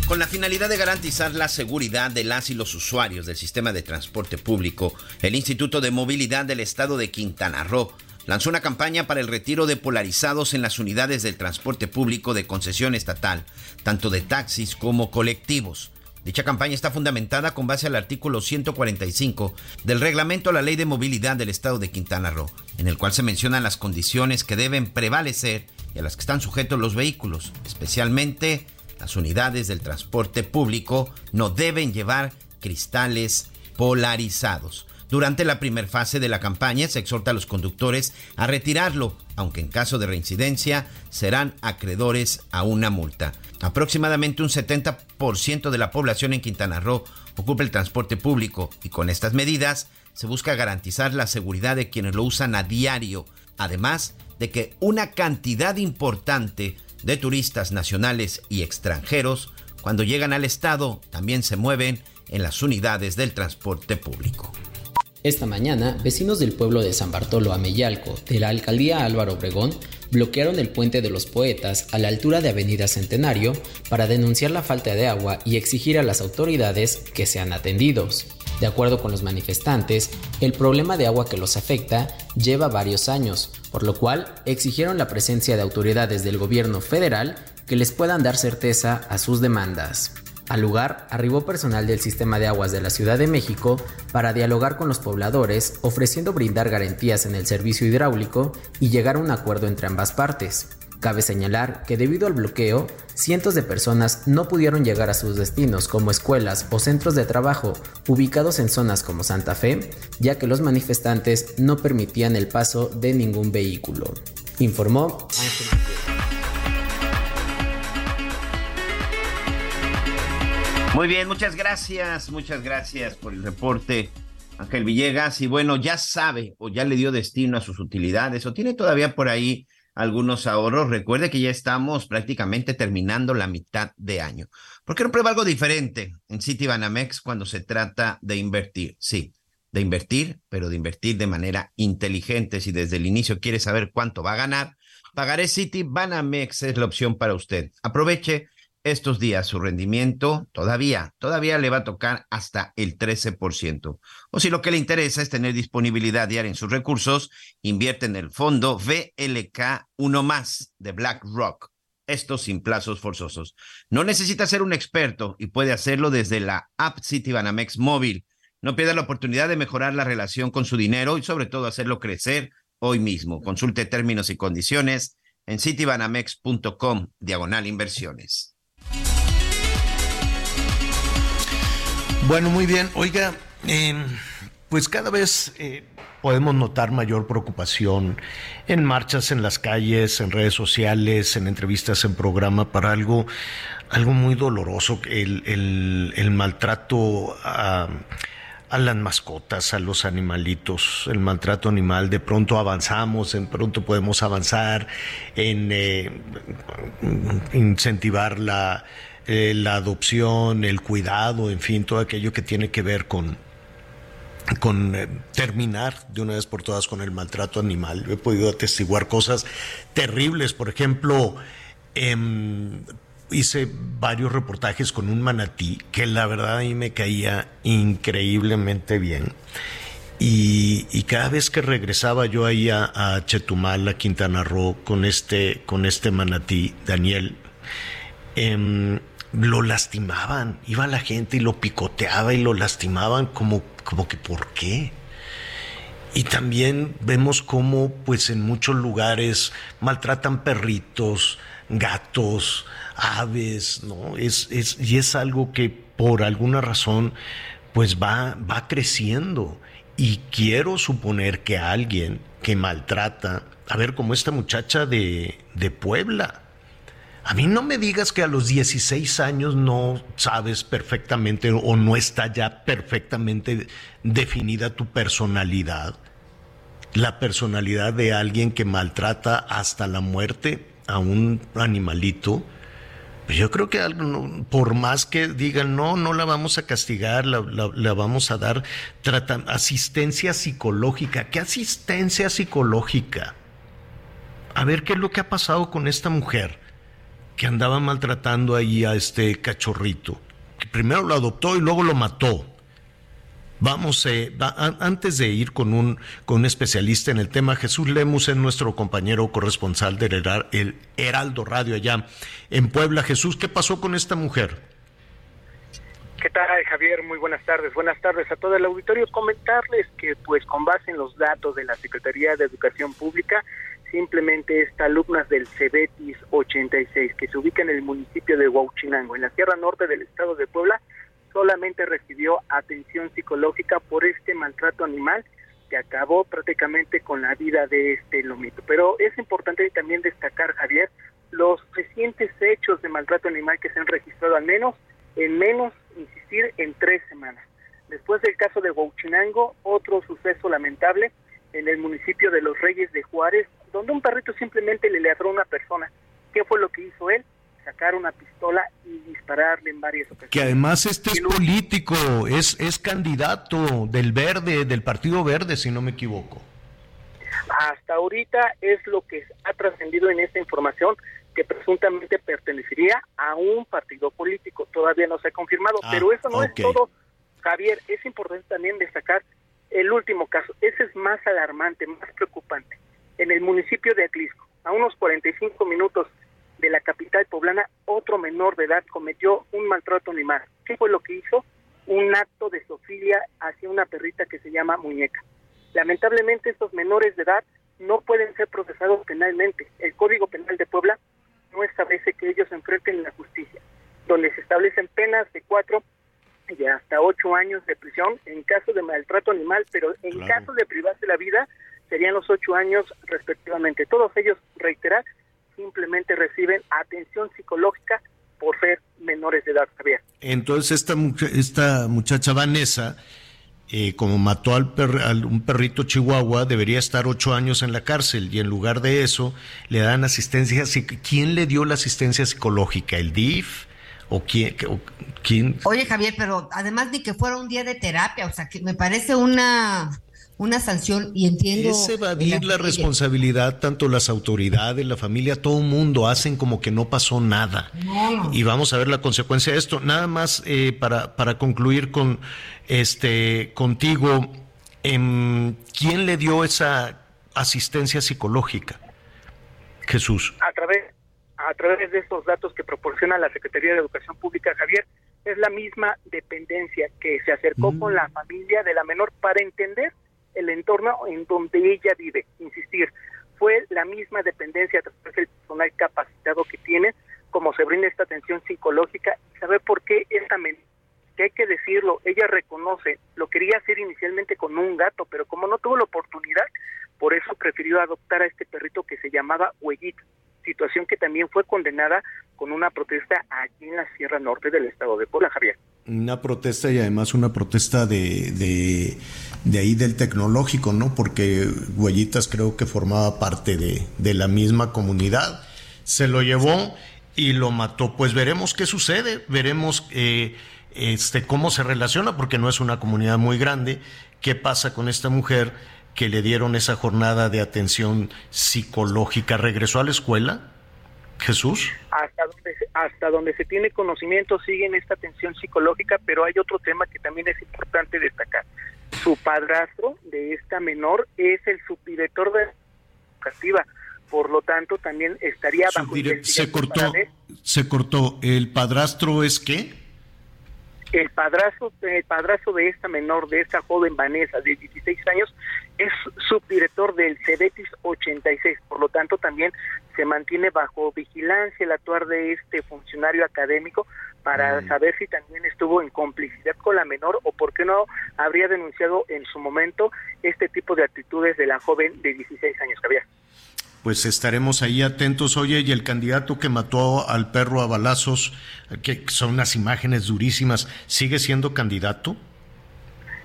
Con la finalidad de garantizar la seguridad de las y los usuarios del sistema de transporte público, el Instituto de Movilidad del Estado de Quintana Roo lanzó una campaña para el retiro de polarizados en las unidades del transporte público de concesión estatal, tanto de taxis como colectivos. Dicha campaña está fundamentada con base al artículo 145 del reglamento a la Ley de Movilidad del Estado de Quintana Roo, en el cual se mencionan las condiciones que deben prevalecer y a las que están sujetos los vehículos, especialmente las unidades del transporte público no deben llevar cristales polarizados. Durante la primera fase de la campaña se exhorta a los conductores a retirarlo, aunque en caso de reincidencia serán acreedores a una multa. Aproximadamente un 70% de la población en Quintana Roo ocupa el transporte público y con estas medidas se busca garantizar la seguridad de quienes lo usan a diario, además de que una cantidad importante de turistas nacionales y extranjeros. Cuando llegan al estado, también se mueven en las unidades del transporte público. Esta mañana, vecinos del pueblo de San Bartolo Ameyalco, de la alcaldía Álvaro Obregón, bloquearon el puente de los poetas a la altura de Avenida Centenario para denunciar la falta de agua y exigir a las autoridades que sean atendidos. De acuerdo con los manifestantes, el problema de agua que los afecta lleva varios años, por lo cual exigieron la presencia de autoridades del gobierno federal que les puedan dar certeza a sus demandas. Al lugar arribó personal del Sistema de Aguas de la Ciudad de México para dialogar con los pobladores, ofreciendo brindar garantías en el servicio hidráulico y llegar a un acuerdo entre ambas partes. Cabe señalar que debido al bloqueo, cientos de personas no pudieron llegar a sus destinos como escuelas o centros de trabajo ubicados en zonas como Santa Fe, ya que los manifestantes no permitían el paso de ningún vehículo. Informó Muy bien, muchas gracias, muchas gracias por el reporte, Ángel Villegas. Y bueno, ya sabe o ya le dio destino a sus utilidades o tiene todavía por ahí algunos ahorros. Recuerde que ya estamos prácticamente terminando la mitad de año. ¿Por qué no prueba algo diferente en Citibanamex cuando se trata de invertir? Sí, de invertir, pero de invertir de manera inteligente. Si desde el inicio quiere saber cuánto va a ganar, pagaré Citibanamex es la opción para usted. Aproveche estos días su rendimiento todavía, todavía le va a tocar hasta el 13%. O si lo que le interesa es tener disponibilidad diaria en sus recursos, invierte en el fondo VLK 1 más de BlackRock. Esto sin plazos forzosos. No necesita ser un experto y puede hacerlo desde la app Citibanamex móvil. No pierda la oportunidad de mejorar la relación con su dinero y sobre todo hacerlo crecer hoy mismo. Consulte términos y condiciones en citibanamex.com diagonal inversiones. Bueno, muy bien. Oiga, em, pues cada vez eh, podemos notar mayor preocupación en marchas en las calles, en redes sociales, en entrevistas en programa para algo, algo muy doloroso, el, el, maltrato a, a, las mascotas, a los animalitos, el maltrato animal. De pronto avanzamos, de pronto podemos avanzar en eh, incentivar la eh, la adopción, el cuidado, en fin, todo aquello que tiene que ver con, con eh, terminar de una vez por todas con el maltrato animal. He podido atestiguar cosas terribles, por ejemplo, em, hice varios reportajes con un manatí que la verdad a mí me caía increíblemente bien. Y, cada vez que regresaba yo ahí a, Chetumal, a Quintana Roo, con este, con este manatí, Daniel, eh, lo lastimaban, iba la gente y lo picoteaba y lo lastimaban como, como que ¿por qué? Y también vemos cómo pues en muchos lugares maltratan perritos, gatos, aves, ¿no? Es, es, y es algo que por alguna razón pues va, va creciendo. Y quiero suponer que alguien que maltrata, a ver, como esta muchacha de, de Puebla, a mí no me digas que a los 16 años no sabes perfectamente o no está ya perfectamente definida tu personalidad. La personalidad de alguien que maltrata hasta la muerte a un animalito. Yo creo que por más que digan, no, no la vamos a castigar, la, vamos a dar asistencia psicológica. ¿Qué asistencia psicológica? A ver qué es lo que ha pasado con esta mujer que andaba maltratando ahí a este cachorrito, que primero lo adoptó y luego lo mató. Vamos, eh, antes de ir con un, con un especialista en el tema, Jesús Lemus es nuestro compañero corresponsal del el Heraldo Radio allá en Puebla. Jesús, ¿qué pasó con esta mujer? ¿Qué tal, Javier? Muy buenas tardes. Buenas tardes a todo el auditorio. Comentarles que, pues, con base en los datos de la Secretaría de Educación Pública, simplemente esta alumna del Cebetis 86, que se ubica en el municipio de Huauchinango, en la Sierra Norte del estado de Puebla, solamente recibió atención psicológica por este maltrato animal que acabó prácticamente con la vida de este lomito. Pero es importante también destacar, Javier, los recientes hechos de maltrato animal que se han registrado al menos en menos, insistir, en tres semanas. Después del caso de Huauchinango, otro suceso lamentable en el municipio de Los Reyes de Juárez, donde un perrito simplemente le ladró a una persona ¿Qué fue lo que hizo él? Sacar una pistola y dispararle en varias ocasiones. Que además este es político, es, es candidato del Verde, del Partido Verde, si no me equivoco. Hasta ahorita es lo que ha trascendido en esta información que presuntamente pertenecería a un partido político. Todavía no se ha confirmado, Ah, pero eso no es todo. Javier, es importante también destacar el último caso. Ese es más alarmante, más preocupante. En el municipio de Atlisco, a unos 45 minutos de la capital poblana, otro menor de edad cometió un maltrato animal. ¿Qué fue lo que hizo? Un acto de sofilia hacia una perrita que se llama Muñeca. Lamentablemente estos menores de edad no pueden ser procesados penalmente. El Código Penal de Puebla no establece que ellos enfrenten la justicia, donde se establecen penas de cuatro y hasta ocho años de prisión en caso de maltrato animal, pero en Claro. caso de privarse la vida serían los ocho años respectivamente. Todos ellos, reiterar, simplemente reciben atención psicológica por ser menores de edad, Javier. Entonces esta, mucha- esta muchacha Vanessa, eh, como mató al, per- al- un perrito chihuahua, debería estar ocho años en la cárcel y en lugar de eso le dan asistencia. ¿Quién le dio la asistencia psicológica? ¿El DIF? ¿O quién? o quién? Oye, Javier, pero además ni que fuera un día de terapia, o sea, que me parece una, una sanción y entiendo. Es evadir la responsabilidad, tanto las autoridades, la familia, todo el mundo hacen como que no pasó nada. No. Y vamos a ver la consecuencia de esto. Nada más eh, para, para concluir con este contigo, em, ¿quién le dio esa asistencia psicológica? Jesús. a través a través de estos datos que proporciona la Secretaría de Educación Pública, Javier, es la misma dependencia que se acercó con la familia de la menor para entender el entorno en donde ella vive. Insistir, fue la misma dependencia a través del personal capacitado que tiene, como se brinda esta atención psicológica, y saber por qué esta que hay que decirlo, ella reconoce, lo quería hacer inicialmente con un gato, pero como no tuvo la oportunidad, por eso prefirió adoptar a este perrito que se llamaba Huellita, situación que también fue condenada con una protesta allí en la Sierra Norte del estado de Puebla, Javier. Una protesta y además una protesta de, de, de ahí del tecnológico, ¿no? Porque Huellitas creo que formaba parte de, de la misma comunidad. Se lo llevó y lo mató. Pues veremos qué sucede, veremos eh, este, cómo se relaciona, porque no es una comunidad muy grande. ¿Qué pasa con esta mujer que le dieron esa jornada de atención psicológica? ¿Regresó a la escuela? Jesús. Hasta donde, hasta donde se tiene conocimiento siguen esta atención psicológica, pero hay otro tema que también es importante destacar. Su padrastro de esta menor es el subdirector de educativa, por lo tanto también estaría bajo se cortó, se cortó. ¿El padrastro es qué? el padrastro, el padrastro de esta menor, de esta joven Vanessa de 16 años, es subdirector del CEDETIS 86, por lo tanto también se mantiene bajo vigilancia el actuar de este funcionario académico para saber si también estuvo en complicidad con la menor o por qué no habría denunciado en su momento este tipo de actitudes de la joven de 16 años, Javier. Pues estaremos ahí atentos. Oye, y el candidato que mató al perro a balazos, que son unas imágenes durísimas, ¿sigue siendo candidato?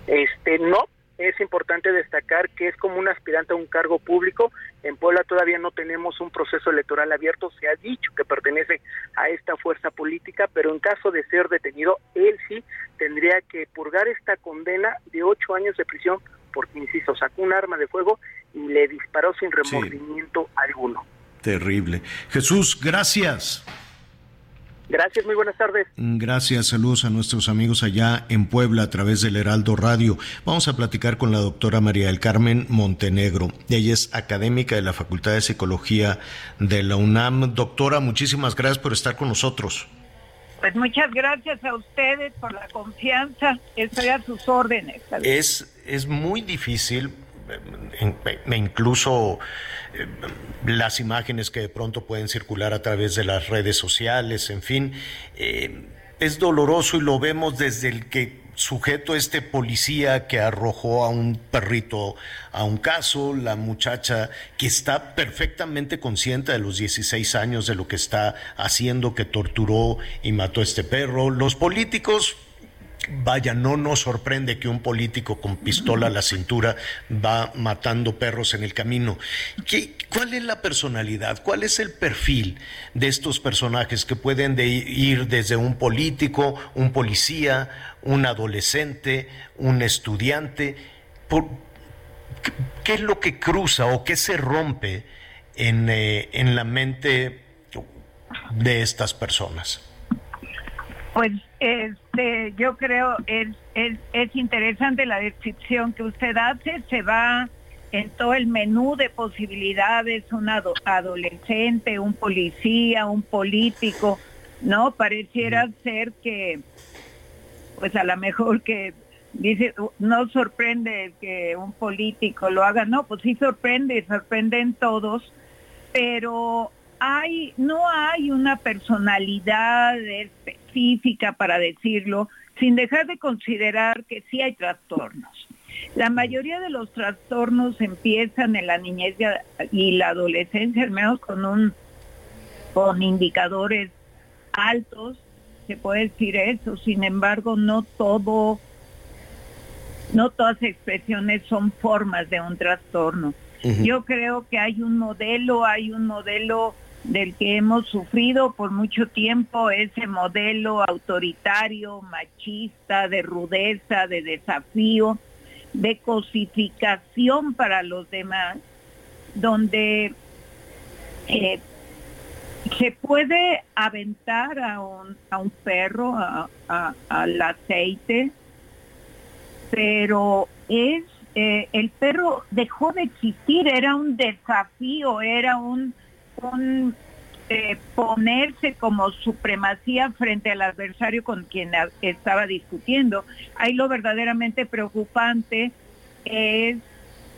Este, no, es importante destacar que es como un aspirante a un cargo público. En Puebla todavía no tenemos un proceso electoral abierto. Se ha dicho que pertenece a esta fuerza política, pero en caso de ser detenido, él sí tendría que purgar esta condena de ocho años de prisión porque, insisto, sacó un arma de fuego y le disparó sin remordimiento alguno. Terrible. Jesús, gracias. Gracias, muy buenas tardes. Gracias, saludos a nuestros amigos allá en Puebla a través del Heraldo Radio. Vamos a platicar con la doctora María del Carmen Montenegro. Ella es académica de la Facultad de Psicología de la UNAM. Doctora, muchísimas gracias por estar con nosotros. Pues muchas gracias a ustedes por la confianza. Estoy a sus órdenes. Es, es muy difícil, incluso eh, las imágenes que de pronto pueden circular a través de las redes sociales, en fin, eh, es doloroso y lo vemos desde el que sujeto este policía que arrojó a un perrito a un caso, la muchacha que está perfectamente consciente de los 16 años de lo que está haciendo, que torturó y mató a este perro, los políticos Vaya, no nos sorprende que un político con pistola a la cintura va matando perros en el camino. ¿Qué, ¿Cuál es la personalidad? ¿Cuál es el perfil de estos personajes que pueden de ir desde un político, un policía, un adolescente, un estudiante? Por, ¿Qué es lo que cruza o qué se rompe en, eh, en la mente de estas personas? Pues este, yo creo es, es, es interesante la descripción que usted hace, se va en todo el menú de posibilidades, un adolescente, un policía, un político, ¿no? Pareciera ser que, pues a lo mejor que dice, no sorprende que un político lo haga, no, pues sí sorprende, sorprenden todos, pero hay, no hay una personalidad para decirlo, sin dejar de considerar que sí hay trastornos. La mayoría de los trastornos empiezan en la niñez y la adolescencia, al menos con un con indicadores altos, se puede decir eso. Sin embargo, no todo, no todas expresiones son formas de un trastorno. Yo creo que hay un modelo, hay un modelo del que hemos sufrido por mucho tiempo, ese modelo autoritario, machista, de rudeza, de desafío, de cosificación para los demás, donde eh, se puede aventar a un, a un perro al aceite, pero es eh, el perro dejó de existir, era un desafío, era un un eh, ponerse como supremacía frente al adversario con quien estaba discutiendo. Ahí lo verdaderamente preocupante es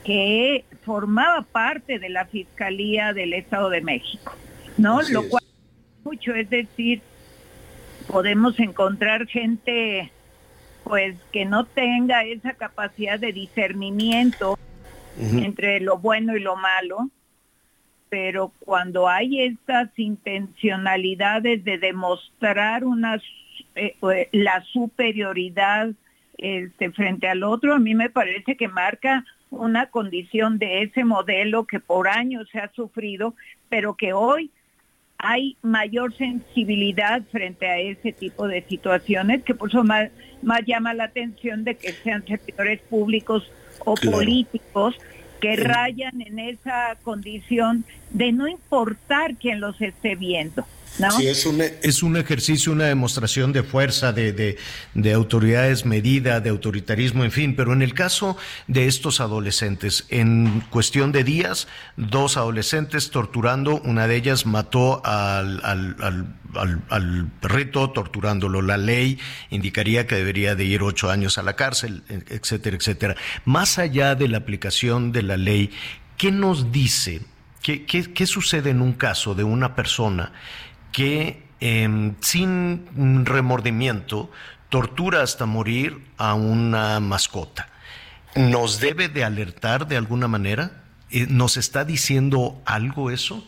que formaba parte de la Fiscalía del Estado de México, ¿no? lo cual mucho, es decir, podemos encontrar gente pues que no tenga esa capacidad de discernimiento entre lo bueno y lo malo, pero cuando hay estas intencionalidades de demostrar una, eh, eh, la superioridad este, frente al otro, a mí me parece que marca una condición de ese modelo que por años se ha sufrido, pero que hoy hay mayor sensibilidad frente a ese tipo de situaciones, que por eso más, más llama la atención de que sean servidores públicos o políticos que rayan en esa condición de no importar quién los esté viendo. ¿No? Sí, es un, es un ejercicio, una demostración de fuerza, de, de, de, autoridades medida, de autoritarismo, en fin, pero en el caso de estos adolescentes, en cuestión de días, dos adolescentes torturando, una de ellas mató al, al, al, al perrito torturándolo. La ley indicaría que debería de ir ocho años a la cárcel, etcétera, etcétera. Más allá de la aplicación de la ley, ¿qué nos dice? ¿Qué, qué, qué sucede en un caso de una persona que eh, sin remordimiento tortura hasta morir a una mascota? ¿Nos debe de alertar de alguna manera? Eh, ¿Nos está diciendo algo eso?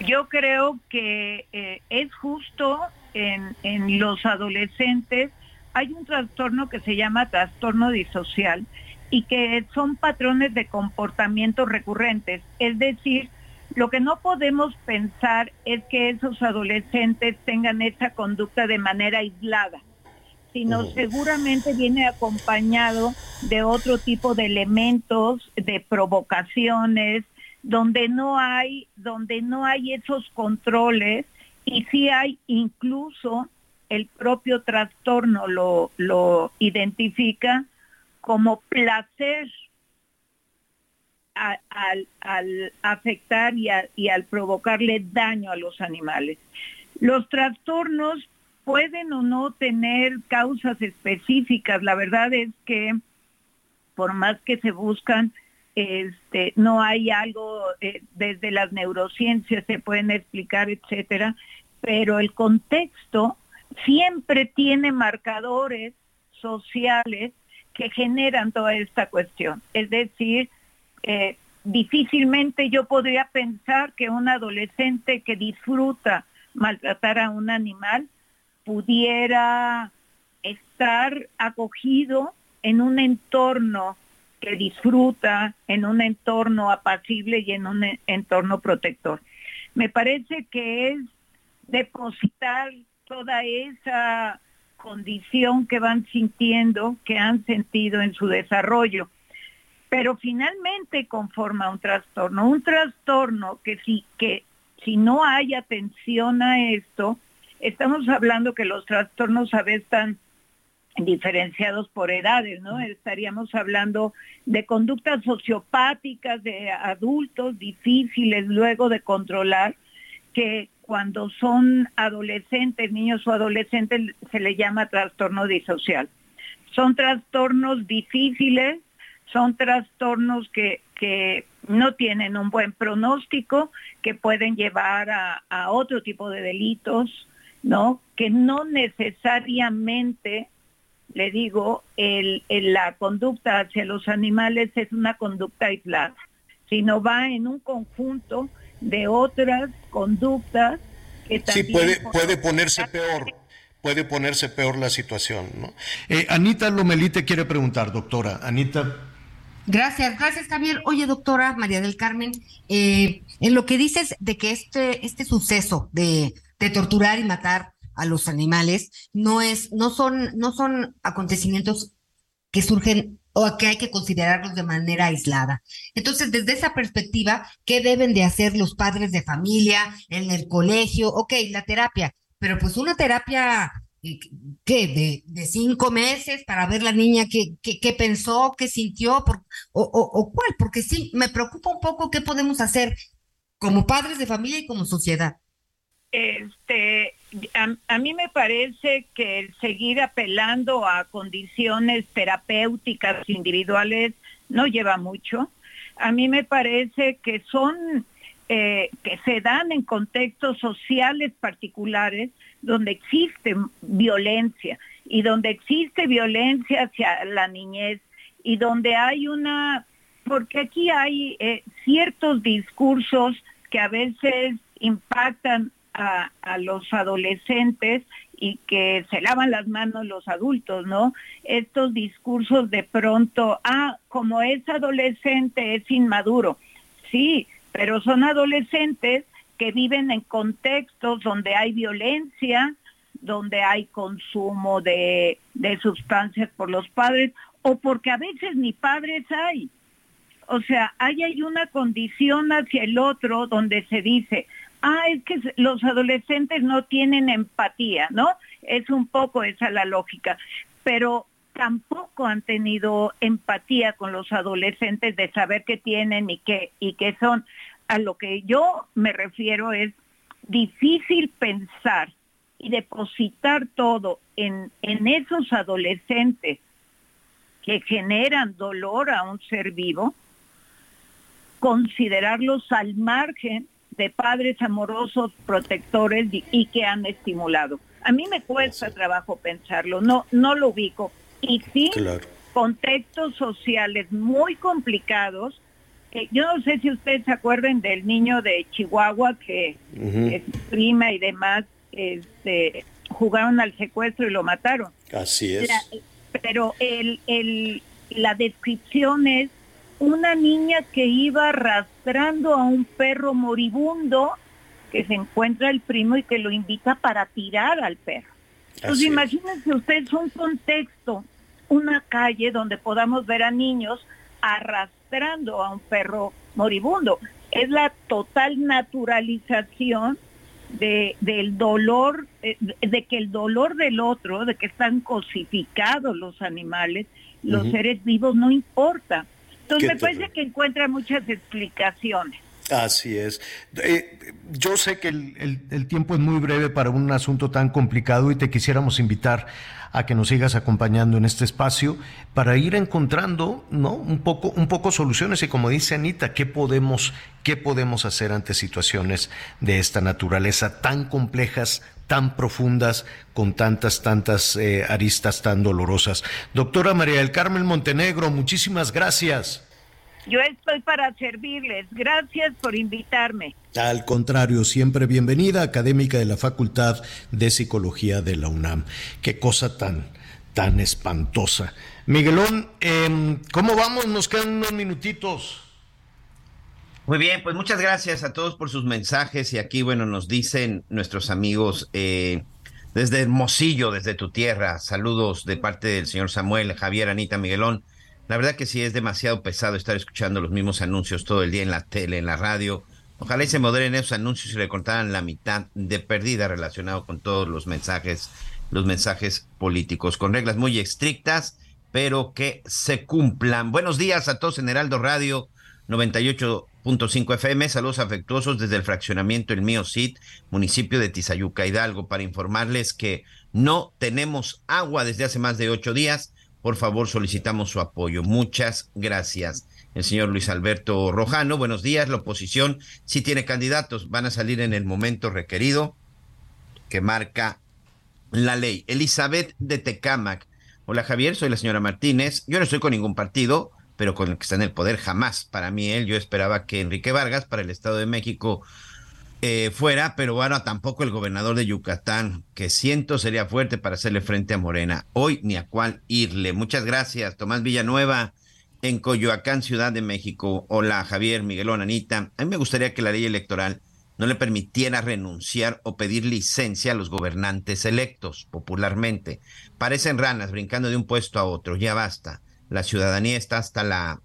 Yo creo que eh, es justo en, en los adolescentes. Hay un trastorno que se llama trastorno disocial y que son patrones de comportamiento recurrentes. Es decir, lo que no podemos pensar es que esos adolescentes tengan esa conducta de manera aislada, sino seguramente viene acompañado de otro tipo de elementos, de provocaciones, donde no hay, donde no hay esos controles y sí hay incluso el propio trastorno lo, lo identifica como placer al, afectar y, y al provocarle daño a los animales. Los trastornos pueden o no tener causas específicas. La verdad es que por más que se buscan, este, no hay algo eh, desde las neurociencias se pueden explicar, etcétera, pero el contexto siempre tiene marcadores sociales que generan toda esta cuestión. Es decir, eh, difícilmente yo podría pensar que un adolescente que disfruta maltratar a un animal pudiera estar acogido en un entorno que disfruta, en un entorno apacible y en un entorno protector. Me parece que es depositar toda esa condición que van sintiendo, que han sentido en su desarrollo. Pero finalmente conforma un trastorno, un trastorno que si, que si no hay atención a esto, estamos hablando que los trastornos a veces están diferenciados por edades, ¿no? Estaríamos hablando de conductas sociopáticas de adultos difíciles luego de controlar, que cuando son adolescentes, niños o adolescentes, se le llama trastorno disocial. Son trastornos difíciles, son trastornos que, que no tienen un buen pronóstico, que pueden llevar a, a otro tipo de delitos, ¿no? Que no necesariamente le digo, el, la conducta hacia los animales es una conducta aislada, sino va en un conjunto de otras conductas que también... Sí, puede, puede ponerse peor, puede ponerse peor la situación, ¿no? Eh, Anita Lomelí te quiere preguntar, doctora. Anita. Gracias, gracias Javier. Oye, doctora María del Carmen, eh, en lo que dices de que este, este suceso de, torturar y matar a los animales, no es, no son, no son acontecimientos que surgen o que hay que considerarlos de manera aislada. Entonces, desde esa perspectiva, ¿qué deben de hacer los padres de familia en el colegio? Ok, la terapia, pero pues una terapia, ¿qué? De, cinco meses para ver la niña qué, qué, pensó, qué sintió, por, o, o, cuál, porque sí, me preocupa un poco qué podemos hacer como padres de familia y como sociedad. Este, a, mí me parece que el seguir apelando a condiciones terapéuticas individuales no lleva mucho. A mí me parece que son, eh, que se dan en contextos sociales particulares donde existe violencia y donde existe violencia hacia la niñez y donde hay una, porque aquí hay eh, ciertos discursos que a veces impactan a, los adolescentes y que se lavan las manos los adultos, ¿no? Estos discursos de pronto, ah, como es adolescente es inmaduro. Sí, pero son adolescentes que viven en contextos donde hay violencia, donde hay consumo de, de sustancias por los padres o porque a veces ni padres hay. O sea, ahí hay una condición hacia el otro donde se dice, ah, es que los adolescentes no tienen empatía, ¿no? Es un poco esa la lógica, pero tampoco han tenido empatía con los adolescentes de saber qué tienen y qué, y qué son. A lo que yo me refiero es difícil pensar y depositar todo en, en esos adolescentes que generan dolor a un ser vivo, considerarlos al margen de padres amorosos, protectores y, que han estimulado. A mí me cuesta trabajo pensarlo, no, no lo ubico. Y sí, contextos sociales muy complicados. Yo no sé si ustedes se acuerdan del niño de Chihuahua que es prima y demás este, jugaron al secuestro y lo mataron. Así es. pero el, el, la descripción es una niña que iba arrastrando a un perro moribundo que se encuentra el primo y que lo invita para tirar al perro. Pues imagínense ustedes un contexto, una calle donde podamos ver a niños arrastrando a un perro moribundo. Es la total naturalización de, del dolor, eh, de que el dolor del otro, de que están cosificados los animales, los seres vivos no importa. Entonces me parece que encuentra muchas explicaciones. Así es. Eh, yo sé que el, tiempo es muy breve para un asunto tan complicado y te quisiéramos invitar a que nos sigas acompañando en este espacio para ir encontrando, ¿no? Un poco, un poco soluciones y como dice Anita, ¿qué podemos, qué podemos hacer ante situaciones de esta naturaleza tan complejas, tan profundas, con tantas, tantas eh, aristas tan dolorosas? Doctora María del Carmen Montenegro, muchísimas gracias. Yo estoy para servirles. Gracias por invitarme. Al contrario, siempre bienvenida, académica de la Facultad de Psicología de la UNAM. Qué cosa tan tan espantosa. Miguelón, em, ¿cómo vamos? Nos quedan unos minutitos. Muy bien, pues muchas gracias a todos por sus mensajes y aquí, bueno, nos dicen nuestros amigos eh, desde Hermosillo, desde tu tierra, saludos de parte del señor Samuel, Javier, Anita, Miguelón. La verdad que sí es demasiado pesado estar escuchando los mismos anuncios todo el día en la tele, en la radio. Ojalá y se moderen esos anuncios y le cortaran la mitad de pérdida relacionado con todos los mensajes, los mensajes políticos, con reglas muy estrictas, pero que se cumplan. Buenos días a todos en Heraldo Radio 98.5 FM. Saludos afectuosos desde el fraccionamiento El Mío Cid, municipio de Tizayuca, Hidalgo, para informarles que no tenemos agua desde hace más de ocho días por favor, solicitamos su apoyo. Muchas gracias. El señor Luis Alberto Rojano, buenos días. La oposición sí tiene candidatos, van a salir en el momento requerido que marca la ley. Elizabeth de Tecámac. Hola Javier, soy la señora Martínez. Yo no estoy con ningún partido, pero con el que está en el poder jamás. Para mí, él, yo esperaba que Enrique Vargas, para el Estado de México, eh, fuera, pero bueno, tampoco el gobernador de Yucatán, que siento sería fuerte para hacerle frente a Morena. Hoy ni a cuál irle. Muchas gracias, Tomás Villanueva, en Coyoacán, Ciudad de México. Hola, Javier, Miguelón, Anita. A mí me gustaría que la ley electoral no le permitiera renunciar o pedir licencia a los gobernantes electos, popularmente. Parecen ranas brincando de un puesto a otro, ya basta. La ciudadanía está hasta la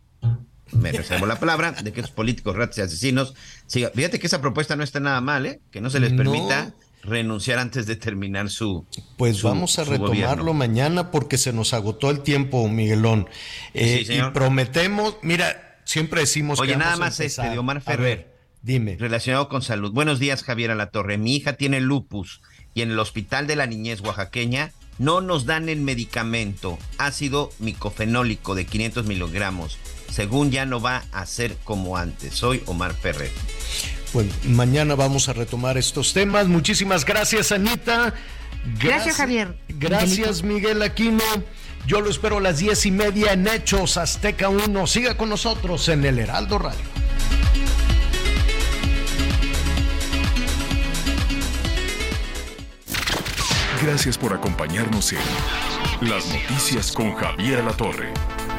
me reservo la palabra, de que esos políticos ratos y asesinos. Fíjate que esa propuesta no está nada mal, ¿eh? Que no se les permita renunciar antes de terminar su. Pues vamos a retomarlo mañana porque se nos agotó el tiempo, Miguelón. Eh, y prometemos, mira, siempre decimos Oye, nada más este de Omar Ferrer. dime. Relacionado con salud. Buenos días, Javier Torre Mi hija tiene lupus y en el Hospital de la Niñez Oaxaqueña no nos dan el medicamento ácido micofenólico de 500 miligramos según ya no va a ser como antes. Soy Omar Ferrer. Bueno, mañana vamos a retomar estos temas. Muchísimas gracias, Anita. Gracias, Javier. Gracias, Miguel Aquino. Yo lo espero a las diez y media en Hechos Azteca 1. Siga con nosotros en el Heraldo Radio. Gracias por acompañarnos en Las Noticias con Javier La Torre.